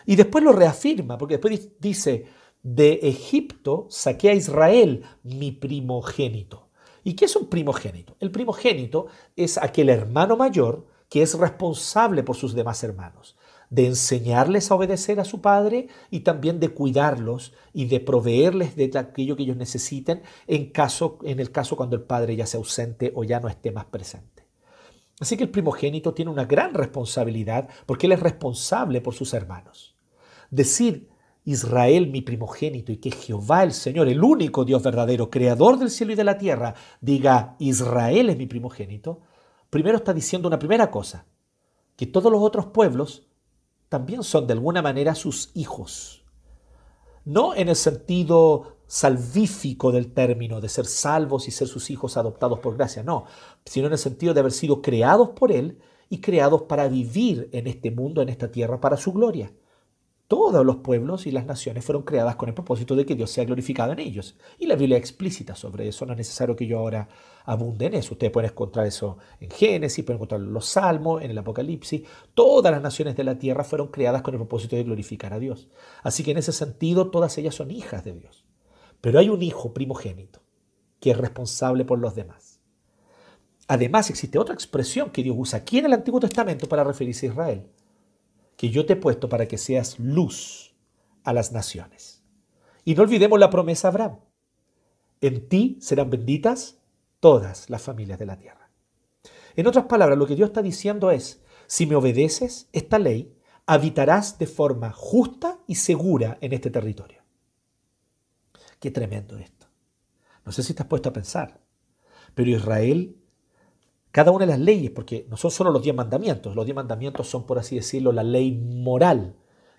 Y después lo reafirma, porque después dice, de Egipto saqué a Israel, mi primogénito. ¿Y qué es un primogénito? El primogénito es aquel hermano mayor que es responsable por sus demás hermanos de enseñarles a obedecer a su padre y también de cuidarlos y de proveerles de aquello que ellos necesiten en, caso, en el caso cuando el padre ya sea ausente o ya no esté más presente. Así que el primogénito tiene una gran responsabilidad porque él es responsable por sus hermanos. Decir Israel mi primogénito y que Jehová el Señor, el único Dios verdadero, creador del cielo y de la tierra, diga Israel es mi primogénito, primero está diciendo una primera cosa, que todos los otros pueblos también son de alguna manera sus hijos. No en el sentido salvífico del término, de ser salvos y ser sus hijos adoptados por gracia, no, sino en el sentido de haber sido creados por Él y creados para vivir en este mundo, en esta tierra, para su gloria. Todos los pueblos y las naciones fueron creadas con el propósito de que Dios sea glorificado en ellos. Y la Biblia es explícita sobre eso, no es necesario que yo ahora abunde en eso. Ustedes pueden encontrar eso en Génesis, pueden encontrar los Salmos, en el Apocalipsis. Todas las naciones de la tierra fueron creadas con el propósito de glorificar a Dios. Así que en ese sentido todas ellas son hijas de Dios. Pero hay un hijo primogénito. que es responsable por los demás. Además, existe otra expresión que Dios usa aquí en el Antiguo Testamento para referirse a Israel, que yo te he puesto para que seas luz a las naciones. Y no olvidemos la promesa a Abraham. En ti serán benditas todas las familias de la tierra. En otras palabras, lo que Dios está diciendo es, si me obedeces esta ley, habitarás de forma justa y segura en este territorio. Qué tremendo esto. No sé si estás puesto a pensar, pero Israel, cada una de las leyes, porque no son solo los diez mandamientos, los diez mandamientos son, por así decirlo, la ley moral,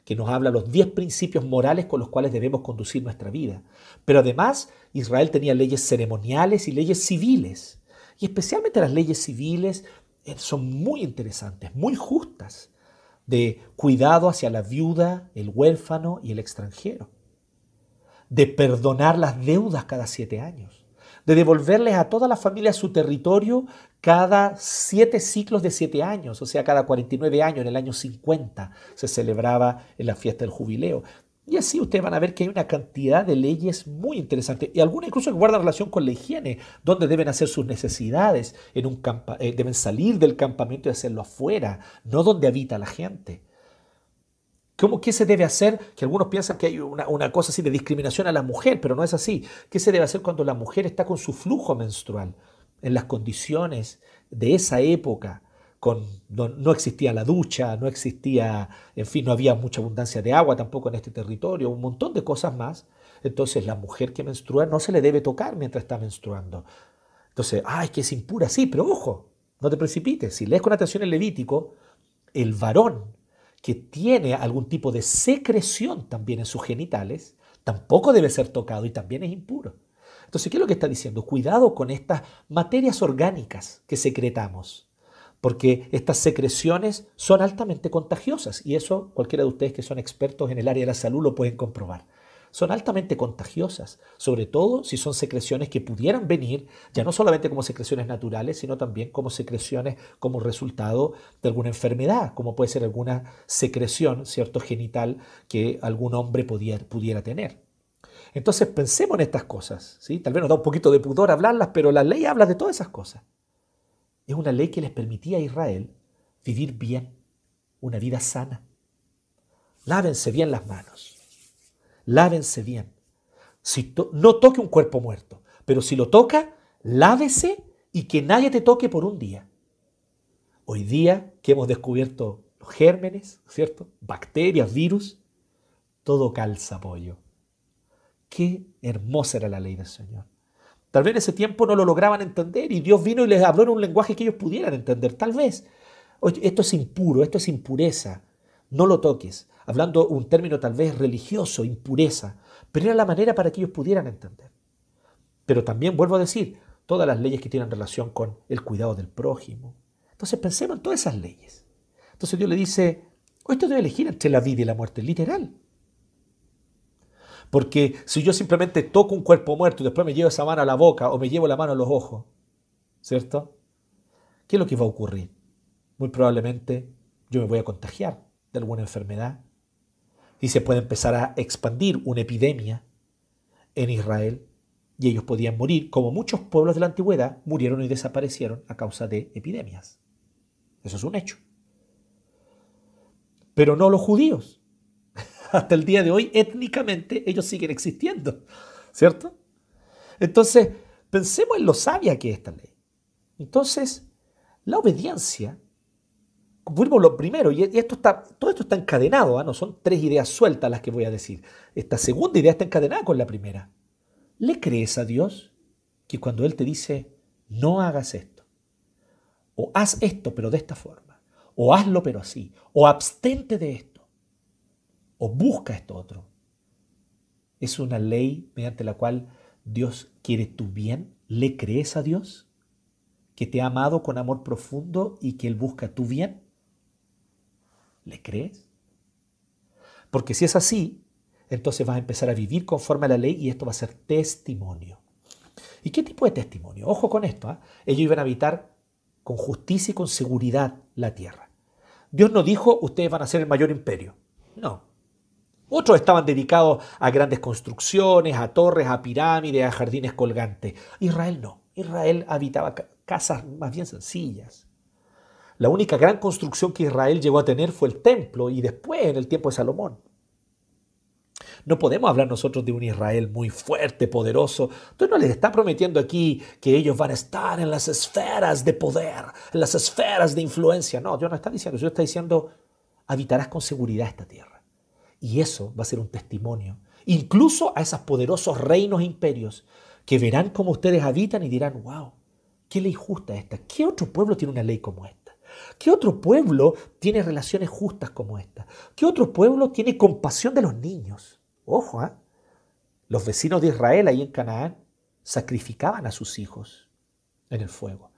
que nos habla los diez principios morales con los cuales debemos conducir nuestra vida. Pero además, Israel tenía leyes ceremoniales y leyes civiles. Y especialmente las leyes civiles eh, son muy interesantes, muy justas, de cuidado hacia la viuda, el huérfano y el extranjero de perdonar las deudas cada siete años, de devolverles a toda la familia su territorio cada siete ciclos de siete años, o sea, cada 49 años, en el año 50 se celebraba en la fiesta del jubileo. Y así ustedes van a ver que hay una cantidad de leyes muy interesantes y algunas incluso que guardan relación con la higiene, donde deben hacer sus necesidades, en un eh, deben salir del campamento y hacerlo afuera, no donde habita la gente. ¿Cómo, ¿Qué se debe hacer? Que algunos piensan que hay una, cosa así de discriminación a la mujer, pero no es así. ¿Qué se debe hacer cuando la mujer está con su flujo menstrual? En las condiciones de esa época, con, no, no, existía la ducha, no existía, en fin, no había mucha abundancia de agua tampoco en este territorio, un montón de cosas más. Entonces la mujer que menstrua no se le debe tocar mientras está menstruando. Entonces, ay, que es impura, sí, pero ojo, no te precipites. Si lees con atención el Levítico, el varón que tiene algún tipo de secreción también en sus genitales, tampoco debe ser tocado y también es impuro. Entonces, ¿qué es lo que está diciendo? Cuidado con estas materias orgánicas que secretamos, porque estas secreciones son altamente contagiosas y eso cualquiera de ustedes que son expertos en el área de la salud lo pueden comprobar son altamente contagiosas, sobre todo si son secreciones que pudieran venir ya no solamente como secreciones naturales, sino también como secreciones como resultado de alguna enfermedad, como puede ser alguna secreción, cierto, genital que algún hombre pudiera, pudiera tener. Entonces pensemos en estas cosas, ¿sí? Tal vez nos da un poquito de pudor hablarlas, pero la ley habla de todas esas cosas. Es una ley que les permitía a Israel vivir bien, una vida sana. Lávense bien las manos lávense bien. Si no toque un cuerpo muerto, pero si lo toca, lávese y que nadie te toque por un día. Hoy día que hemos descubierto los gérmenes, ¿cierto? Bacterias, virus, todo calza pollo. Qué hermosa era la ley del Señor. Tal vez en ese tiempo no lo lograban entender y Dios vino y les habló en un lenguaje que ellos pudieran entender. Tal vez. esto es impuro, esto es impureza. No lo toques hablando un término tal vez religioso, impureza, pero era la manera para que ellos pudieran entender. Pero también vuelvo a decir, todas las leyes que tienen relación con el cuidado del prójimo. Entonces pensemos en todas esas leyes. Entonces Dios le dice, hoy te debe elegir entre la vida y la muerte, literal. Porque si yo simplemente toco un cuerpo muerto y después me llevo esa mano a la boca o me llevo la mano a los ojos, ¿cierto? ¿Qué es lo que va a ocurrir? Muy probablemente yo me voy a contagiar de alguna enfermedad y se puede empezar a expandir una epidemia en Israel y ellos podían morir, como muchos pueblos de la antigüedad murieron y desaparecieron a causa de epidemias. Eso es un hecho. Pero no los judíos. [LAUGHS] Hasta el día de hoy, étnicamente, ellos siguen existiendo, ¿cierto? Entonces, pensemos en lo sabia que es esta ley. Entonces, la obediencia vuelvo lo primero, y esto está, todo esto está encadenado, ¿ah? no son tres ideas sueltas las que voy a decir. Esta segunda idea está encadenada con la primera. ¿Le crees a Dios que cuando Él te dice, no hagas esto, o haz esto pero de esta forma, o hazlo pero así, o abstente de esto, o busca esto otro? Es una ley mediante la cual Dios quiere tu bien. ¿Le crees a Dios? que te ha amado con amor profundo y que Él busca tu bien? ¿Le crees? Porque si es así, entonces vas a empezar a vivir conforme a la ley y esto va a ser testimonio. ¿Y qué tipo de testimonio? Ojo con esto. ¿ah? Ellos iban a habitar con justicia y con seguridad la tierra. Dios no dijo, ustedes van a ser el mayor imperio. No. Otros estaban dedicados a grandes construcciones, a torres, a pirámides, a jardines colgantes. Israel no. Israel habitaba casas más bien sencillas. La única gran construcción que Israel llegó a tener fue el templo y después en el tiempo de Salomón. No podemos hablar nosotros de un Israel muy fuerte, poderoso. Entonces no les está prometiendo aquí que ellos van a estar en las esferas de poder, en las esferas de influencia. No, Dios no está diciendo, Dios está diciendo, habitarás con seguridad esta tierra. Y eso va a ser un testimonio, incluso a esos poderosos reinos e imperios que verán cómo ustedes habitan y dirán, wow, qué ley justa esta. ¿Qué otro pueblo tiene una ley como esta? ¿Qué otro pueblo tiene relaciones justas como esta? ¿Qué otro pueblo tiene compasión de los niños? Ojo, ¿eh? los vecinos de Israel ahí en Canaán sacrificaban a sus hijos en el fuego.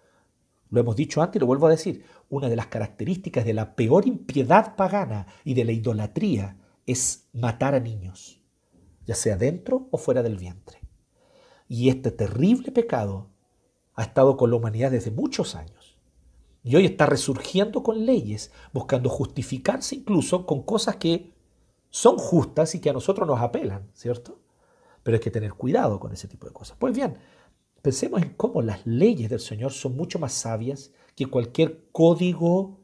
Lo hemos dicho antes y lo vuelvo a decir. Una de las características de la peor impiedad pagana y de la idolatría es matar a niños, ya sea dentro o fuera del vientre. Y este terrible pecado ha estado con la humanidad desde muchos años. Y hoy está resurgiendo con leyes, buscando justificarse incluso con cosas que son justas y que a nosotros nos apelan, ¿cierto? Pero hay que tener cuidado con ese tipo de cosas. Pues bien, pensemos en cómo las leyes del Señor son mucho más sabias que cualquier código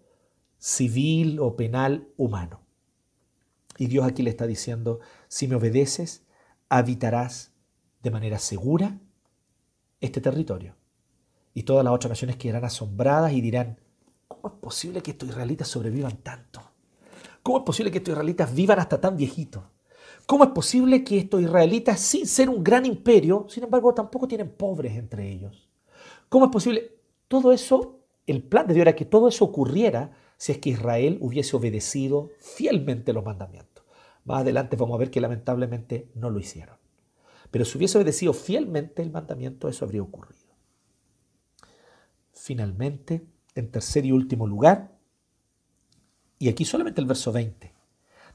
civil o penal humano. Y Dios aquí le está diciendo, si me obedeces, habitarás de manera segura este territorio. Y todas las otras naciones quedarán asombradas y dirán, ¿cómo es posible que estos israelitas sobrevivan tanto? ¿Cómo es posible que estos israelitas vivan hasta tan viejitos? ¿Cómo es posible que estos israelitas, sin ser un gran imperio, sin embargo, tampoco tienen pobres entre ellos? ¿Cómo es posible? Todo eso, el plan de Dios era que todo eso ocurriera si es que Israel hubiese obedecido fielmente los mandamientos. Más adelante vamos a ver que lamentablemente no lo hicieron. Pero si hubiese obedecido fielmente el mandamiento, eso habría ocurrido. Finalmente, en tercer y último lugar, y aquí solamente el verso 20,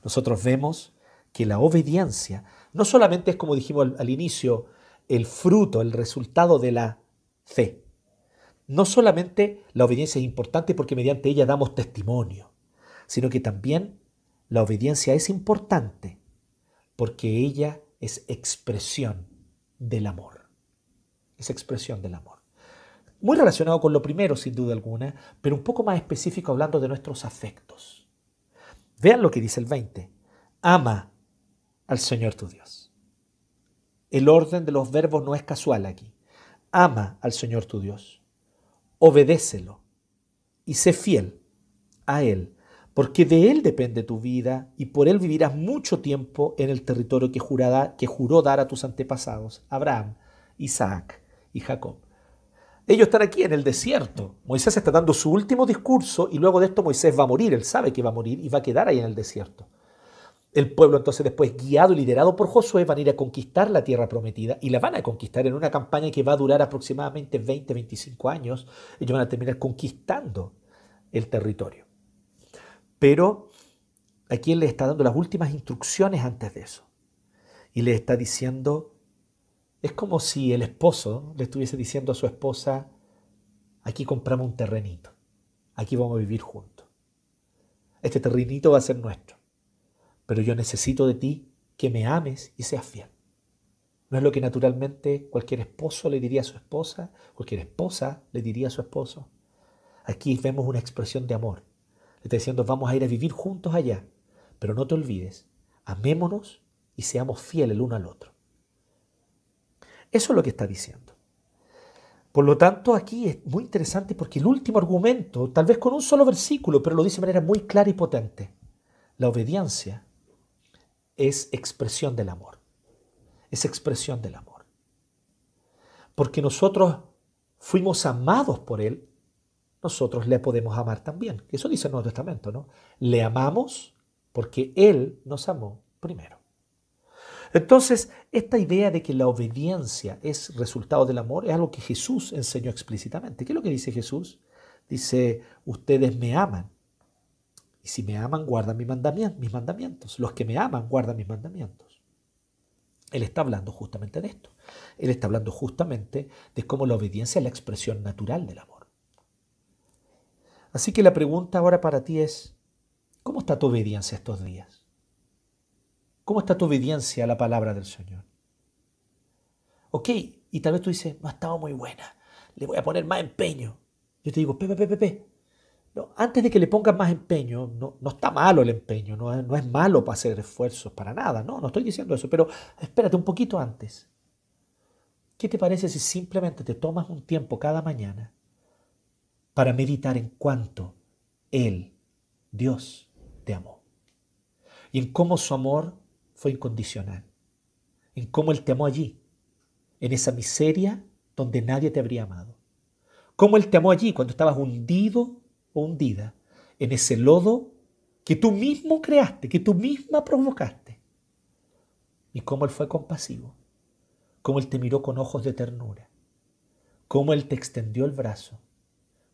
nosotros vemos que la obediencia no solamente es, como dijimos al, al inicio, el fruto, el resultado de la fe. No solamente la obediencia es importante porque mediante ella damos testimonio, sino que también la obediencia es importante porque ella es expresión del amor. Es expresión del amor. Muy relacionado con lo primero, sin duda alguna, pero un poco más específico hablando de nuestros afectos. Vean lo que dice el 20. Ama al Señor tu Dios. El orden de los verbos no es casual aquí. Ama al Señor tu Dios. Obedécelo y sé fiel a Él porque de Él depende tu vida y por Él vivirás mucho tiempo en el territorio que, juró dar a tus antepasados, Abraham, Isaac y Jacob. Ellos están aquí en el desierto. Moisés está dando su último discurso y luego de esto Moisés va a morir. Él sabe que va a morir y va a quedar ahí en el desierto. El pueblo entonces después, guiado y liderado por Josué, van a ir a conquistar la tierra prometida y la van a conquistar en una campaña que va a durar aproximadamente 20, 25 años. Ellos van a terminar conquistando el territorio. Pero aquí él le está dando las últimas instrucciones antes de eso. Y le está diciendo, es como si el esposo le estuviese diciendo a su esposa, aquí compramos un terrenito, aquí vamos a vivir juntos. Este terrenito va a ser nuestro, pero yo necesito de ti que me ames y seas fiel. No es lo que naturalmente cualquier esposo le diría a su esposa, cualquier esposa le diría a su esposo. Aquí vemos una expresión de amor está diciendo, vamos a ir a vivir juntos allá. Pero no te olvides, amémonos y seamos fieles el uno al otro. Eso es lo que está diciendo. Por lo tanto, aquí es muy interesante porque el último argumento, tal vez con un solo versículo, pero lo dice de manera muy clara y potente. La obediencia es expresión del amor. Es expresión del amor. Porque nosotros fuimos amados por Él nosotros le podemos amar también. Eso dice el Nuevo Testamento, ¿no? Le amamos porque Él nos amó primero. Entonces, esta idea de que la obediencia es resultado del amor es algo que Jesús enseñó explícitamente. ¿Qué es lo que dice Jesús? Dice, ustedes me aman. Y si me aman, guardan mis mandamientos. Los que me aman, guardan mis mandamientos. Él está hablando justamente de esto. Él está hablando justamente de cómo la obediencia es la expresión natural del amor. Así que la pregunta ahora para ti es, ¿cómo está tu obediencia estos días? ¿Cómo está tu obediencia a la palabra del Señor? Ok, y tal vez tú dices, no ha estado muy buena, le voy a poner más empeño. Yo te digo, Pepe, Pepe, Pepe, no, antes de que le pongas más empeño, no, no está malo el empeño, no no es malo para hacer esfuerzos, para nada, no, no estoy diciendo eso, pero espérate un poquito antes. ¿Qué te parece si simplemente te tomas un tiempo cada mañana para meditar en cuánto Él, Dios, te amó? Y en cómo su amor fue incondicional, en cómo Él te amó allí, en esa miseria donde nadie te habría amado. Cómo Él te amó allí cuando estabas hundido o hundida en ese lodo que tú mismo creaste, que tú misma provocaste. Y cómo Él fue compasivo, cómo Él te miró con ojos de ternura, cómo Él te extendió el brazo,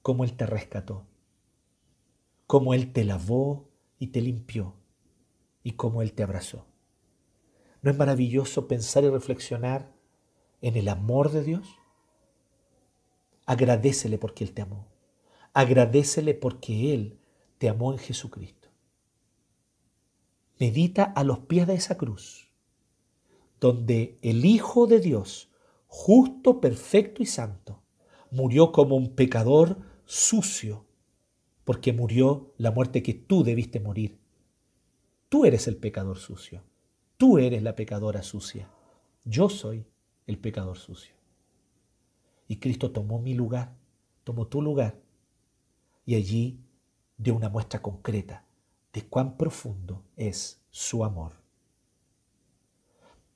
cómo Él te rescató, cómo Él te lavó y te limpió, y cómo Él te abrazó. ¿No es maravilloso pensar y reflexionar en el amor de Dios? Agradecele porque Él te amó. Agradecele porque Él te amó en Jesucristo. Medita a los pies de esa cruz, donde el Hijo de Dios, justo, perfecto y santo, murió como un pecador sucio, porque murió la muerte que tú debiste morir. Tú eres el pecador sucio, tú eres la pecadora sucia, yo soy el pecador sucio. Y Cristo tomó mi lugar, tomó tu lugar y allí dio una muestra concreta de cuán profundo es su amor.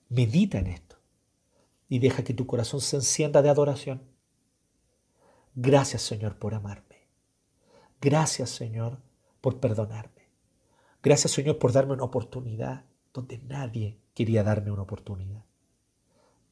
Medita en esto y deja que tu corazón se encienda de adoración. Gracias Señor por amarme. Gracias Señor por perdonarme. Gracias Señor por darme una oportunidad donde nadie quería darme una oportunidad.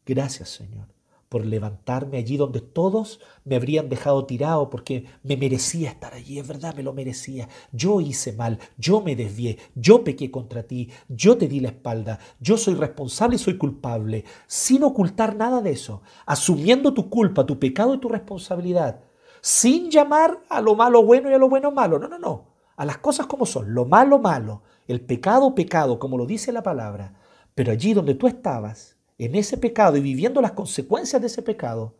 Gracias Señor por levantarme allí donde todos me habrían dejado tirado porque me merecía estar allí, es verdad, me lo merecía. Yo hice mal, yo me desvié, yo pequé contra ti, yo te di la espalda, yo soy responsable y soy culpable, sin ocultar nada de eso, asumiendo tu culpa, tu pecado y tu responsabilidad, sin llamar a lo malo bueno y a lo bueno malo, no, no, no, a las cosas como son, lo malo malo, el pecado pecado, como lo dice la palabra, pero allí donde tú estabas, en ese pecado y viviendo las consecuencias de ese pecado,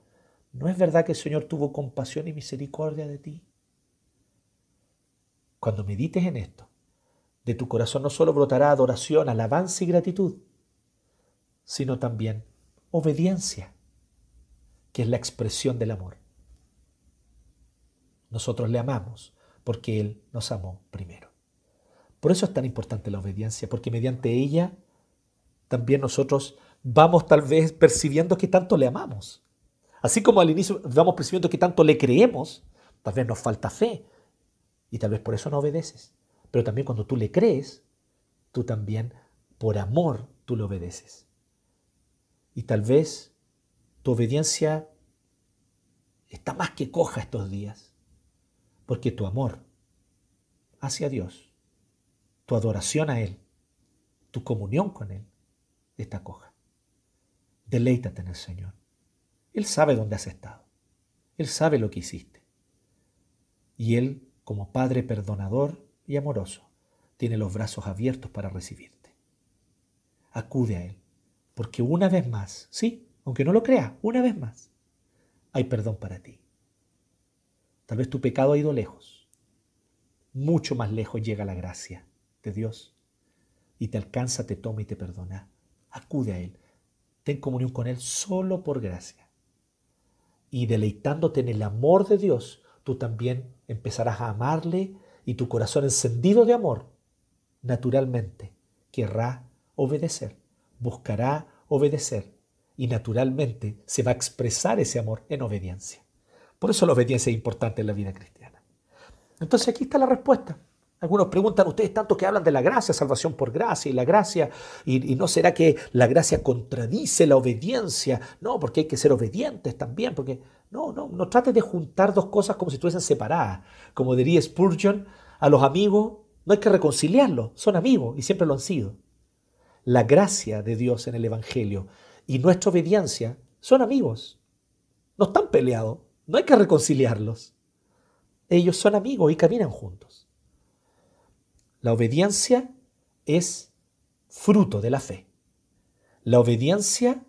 ¿no es verdad que el Señor tuvo compasión y misericordia de ti? Cuando medites en esto, de tu corazón no solo brotará adoración, alabanza y gratitud, sino también obediencia, que es la expresión del amor. Nosotros le amamos porque Él nos amó primero. Por eso es tan importante la obediencia, porque mediante ella también nosotros vamos tal vez percibiendo que tanto le amamos. Así como al inicio vamos percibiendo que tanto le creemos, tal vez nos falta fe y tal vez por eso no obedeces. Pero también cuando tú le crees, tú también por amor tú le obedeces. Y tal vez tu obediencia está más que coja estos días, porque tu amor hacia Dios, tu adoración a Él, tu comunión con Él, está coja. Deleítate en el Señor. Él sabe dónde has estado. Él sabe lo que hiciste. Y Él, como Padre perdonador y amoroso, tiene los brazos abiertos para recibirte. Acude a Él, porque una vez más, sí, aunque no lo creas, una vez más, hay perdón para ti. Tal vez tu pecado ha ido lejos. Mucho más lejos llega la gracia de Dios y te alcanza, te toma y te perdona. Acude a Él ten comunión con Él solo por gracia. Y deleitándote en el amor de Dios, tú también empezarás a amarle y tu corazón encendido de amor, naturalmente, querrá obedecer, buscará obedecer y naturalmente se va a expresar ese amor en obediencia. Por eso la obediencia es importante en la vida cristiana. Entonces aquí está la respuesta. Algunos preguntan, ustedes tanto que hablan de la gracia, salvación por gracia y la gracia, y, no será que la gracia contradice la obediencia, no, porque hay que ser obedientes también, porque no, no, no trates de juntar dos cosas como si estuviesen separadas. Como diría Spurgeon, a los amigos no hay que reconciliarlos, son amigos y siempre lo han sido. La gracia de Dios en el Evangelio y nuestra obediencia son amigos, no están peleados, no hay que reconciliarlos. Ellos son amigos y caminan juntos. La obediencia es fruto de la fe. La obediencia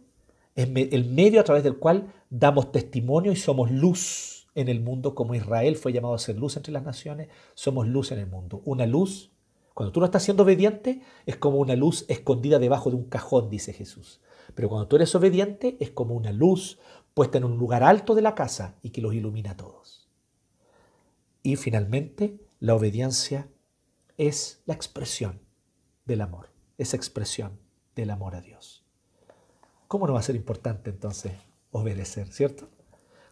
es el medio a través del cual damos testimonio y somos luz en el mundo, como Israel fue llamado a ser luz entre las naciones, somos luz en el mundo. Una luz, cuando tú no estás siendo obediente, es como una luz escondida debajo de un cajón, dice Jesús. Pero cuando tú eres obediente, es como una luz puesta en un lugar alto de la casa y que los ilumina a todos. Y finalmente, la obediencia es la expresión del amor, esa expresión del amor a Dios. ¿Cómo no va a ser importante entonces obedecer, cierto?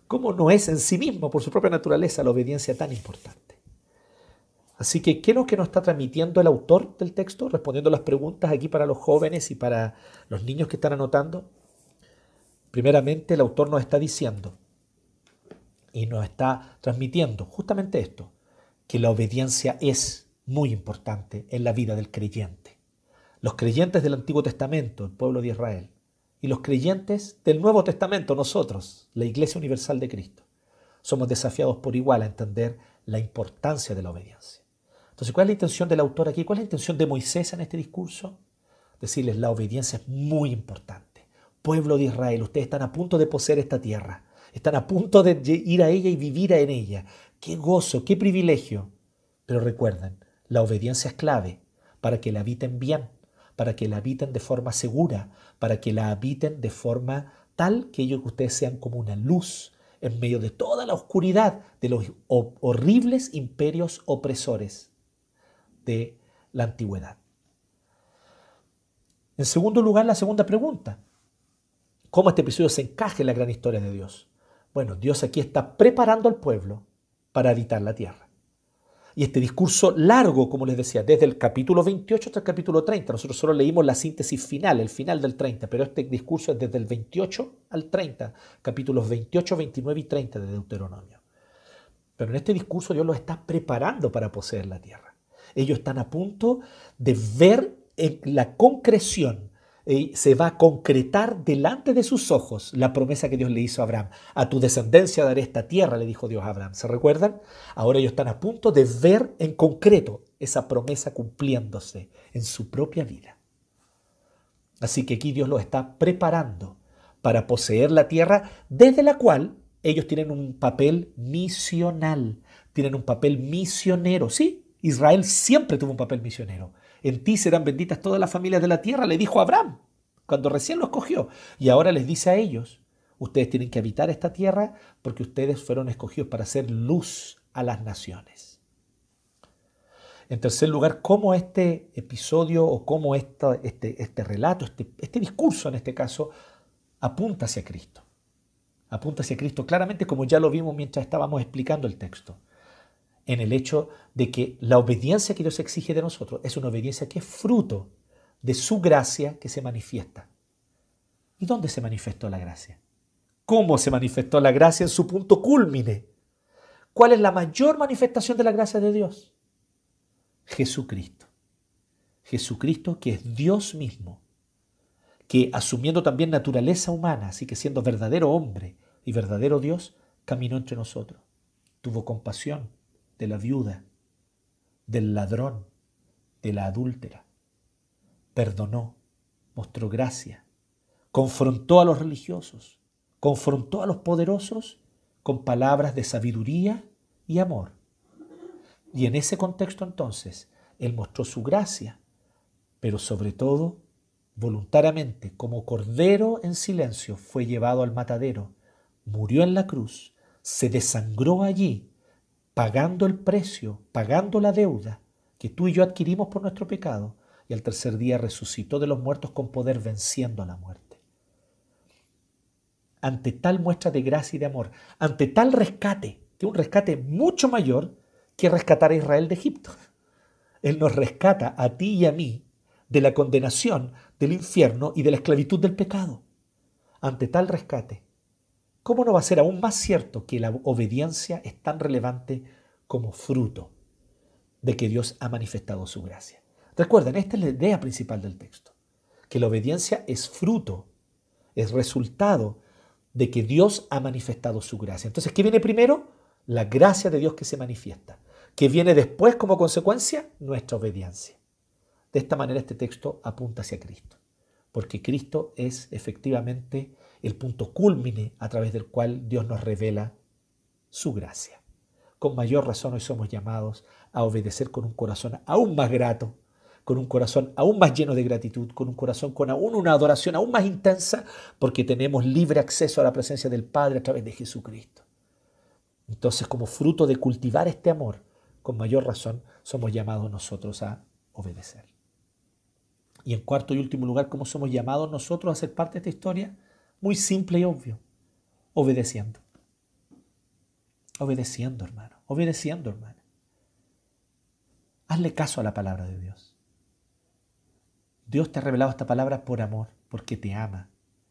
¿Cómo no es en sí mismo, por su propia naturaleza, la obediencia tan importante? Así que, ¿qué es lo que nos está transmitiendo el autor del texto? Respondiendo las preguntas aquí para los jóvenes y para los niños que están anotando. Primeramente, el autor nos está diciendo y nos está transmitiendo justamente esto, que la obediencia es muy importante en la vida del creyente. Los creyentes del Antiguo Testamento, el pueblo de Israel, y los creyentes del Nuevo Testamento, nosotros, la Iglesia Universal de Cristo, somos desafiados por igual a entender la importancia de la obediencia. Entonces, ¿cuál es la intención del autor aquí? ¿Cuál es la intención de Moisés en este discurso? Decirles, la obediencia es muy importante. Pueblo de Israel, ustedes están a punto de poseer esta tierra, están a punto de ir a ella y vivir en ella. Qué gozo, qué privilegio. Pero recuerden, la obediencia es clave para que la habiten bien, para que la habiten de forma segura, para que la habiten de forma tal que ellos ustedes sean como una luz en medio de toda la oscuridad de los horribles imperios opresores de la antigüedad. En segundo lugar, la segunda pregunta. ¿Cómo este episodio se encaja en la gran historia de Dios? Bueno, Dios aquí está preparando al pueblo para habitar la tierra. Y este discurso largo, como les decía, desde el capítulo 28 hasta el capítulo 30, nosotros solo leímos la síntesis final, el final del 30, pero este discurso es desde el 28 al 30, capítulos 28, 29 y 30 de Deuteronomio. Pero en este discurso Dios los está preparando para poseer la tierra. Ellos están a punto de ver la concreción se va a concretar delante de sus ojos la promesa que Dios le hizo a Abraham. A tu descendencia daré esta tierra, le dijo Dios a Abraham. ¿Se recuerdan? Ahora ellos están a punto de ver en concreto esa promesa cumpliéndose en su propia vida. Así que aquí Dios los está preparando para poseer la tierra desde la cual ellos tienen un papel misional, tienen un papel misionero. Sí, Israel siempre tuvo un papel misionero. En ti serán benditas todas las familias de la tierra, le dijo Abraham, cuando recién lo escogió. Y ahora les dice a ellos, ustedes tienen que habitar esta tierra porque ustedes fueron escogidos para hacer luz a las naciones. En tercer lugar, cómo este episodio o cómo este, este relato, este, este discurso en este caso, apunta hacia Cristo. Apunta hacia Cristo claramente como ya lo vimos mientras estábamos explicando el texto en el hecho de que la obediencia que Dios exige de nosotros es una obediencia que es fruto de su gracia que se manifiesta. ¿Y dónde se manifestó la gracia? ¿Cómo se manifestó la gracia en su punto culmine? ¿Cuál es la mayor manifestación de la gracia de Dios? Jesucristo. Jesucristo que es Dios mismo, que asumiendo también naturaleza humana, así que siendo verdadero hombre y verdadero Dios, caminó entre nosotros, tuvo compasión, de la viuda, del ladrón, de la adúltera. Perdonó, mostró gracia, confrontó a los religiosos, confrontó a los poderosos con palabras de sabiduría y amor. Y en ese contexto entonces, Él mostró su gracia, pero sobre todo, voluntariamente, como cordero en silencio, fue llevado al matadero, murió en la cruz, se desangró allí pagando el precio, pagando la deuda que tú y yo adquirimos por nuestro pecado, y al tercer día resucitó de los muertos con poder venciendo a la muerte. Ante tal muestra de gracia y de amor, ante tal rescate, que un rescate mucho mayor que rescatar a Israel de Egipto. Él nos rescata a ti y a mí de la condenación, del infierno y de la esclavitud del pecado. Ante tal rescate, ¿cómo no va a ser aún más cierto que la obediencia es tan relevante como fruto de que Dios ha manifestado su gracia? Recuerden, esta es la idea principal del texto, que la obediencia es fruto, es resultado de que Dios ha manifestado su gracia. Entonces, ¿qué viene primero? La gracia de Dios que se manifiesta. ¿Qué viene después como consecuencia? Nuestra obediencia. De esta manera este texto apunta hacia Cristo, porque Cristo es efectivamente el punto culmine a través del cual Dios nos revela su gracia. Con mayor razón hoy somos llamados a obedecer con un corazón aún más grato, con un corazón aún más lleno de gratitud, con un corazón con aún una adoración aún más intensa, porque tenemos libre acceso a la presencia del Padre a través de Jesucristo. Entonces, como fruto de cultivar este amor, con mayor razón somos llamados nosotros a obedecer. Y en cuarto y último lugar, ¿cómo somos llamados nosotros a ser parte de esta historia? Muy simple y obvio, obedeciendo. Obedeciendo, hermano, obedeciendo, hermano. Hazle caso a la palabra de Dios. Dios te ha revelado esta palabra por amor, porque te ama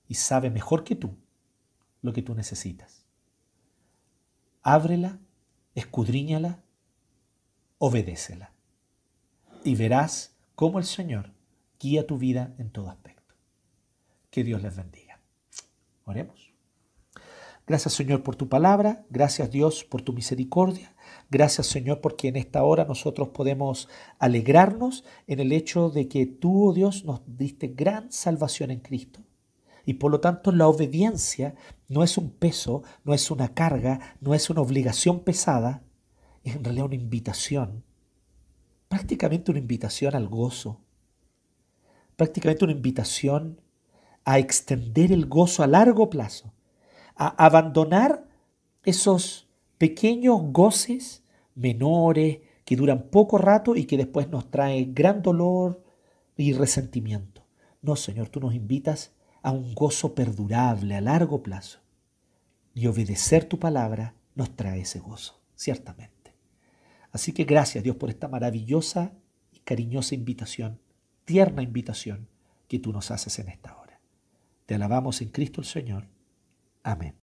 y sabe mejor que tú lo que tú necesitas. Ábrela, escudriñala, obedécela. Y verás cómo el Señor guía tu vida en todo aspecto. Que Dios les bendiga. Oremos. Gracias Señor por tu palabra, gracias Dios por tu misericordia, gracias Señor porque en esta hora nosotros podemos alegrarnos en el hecho de que tú, oh Dios, nos diste gran salvación en Cristo. Y por lo tanto la obediencia no es un peso, no es una carga, no es una obligación pesada, es en realidad una invitación, prácticamente una invitación al gozo, prácticamente una invitación a extender el gozo a largo plazo, a abandonar esos pequeños goces menores que duran poco rato y que después nos traen gran dolor y resentimiento. No, Señor, tú nos invitas a un gozo perdurable a largo plazo. Y obedecer tu palabra nos trae ese gozo, ciertamente. Así que gracias Dios por esta maravillosa y cariñosa invitación, tierna invitación que tú nos haces en esta hora. Te alabamos en Cristo el Señor. Amén.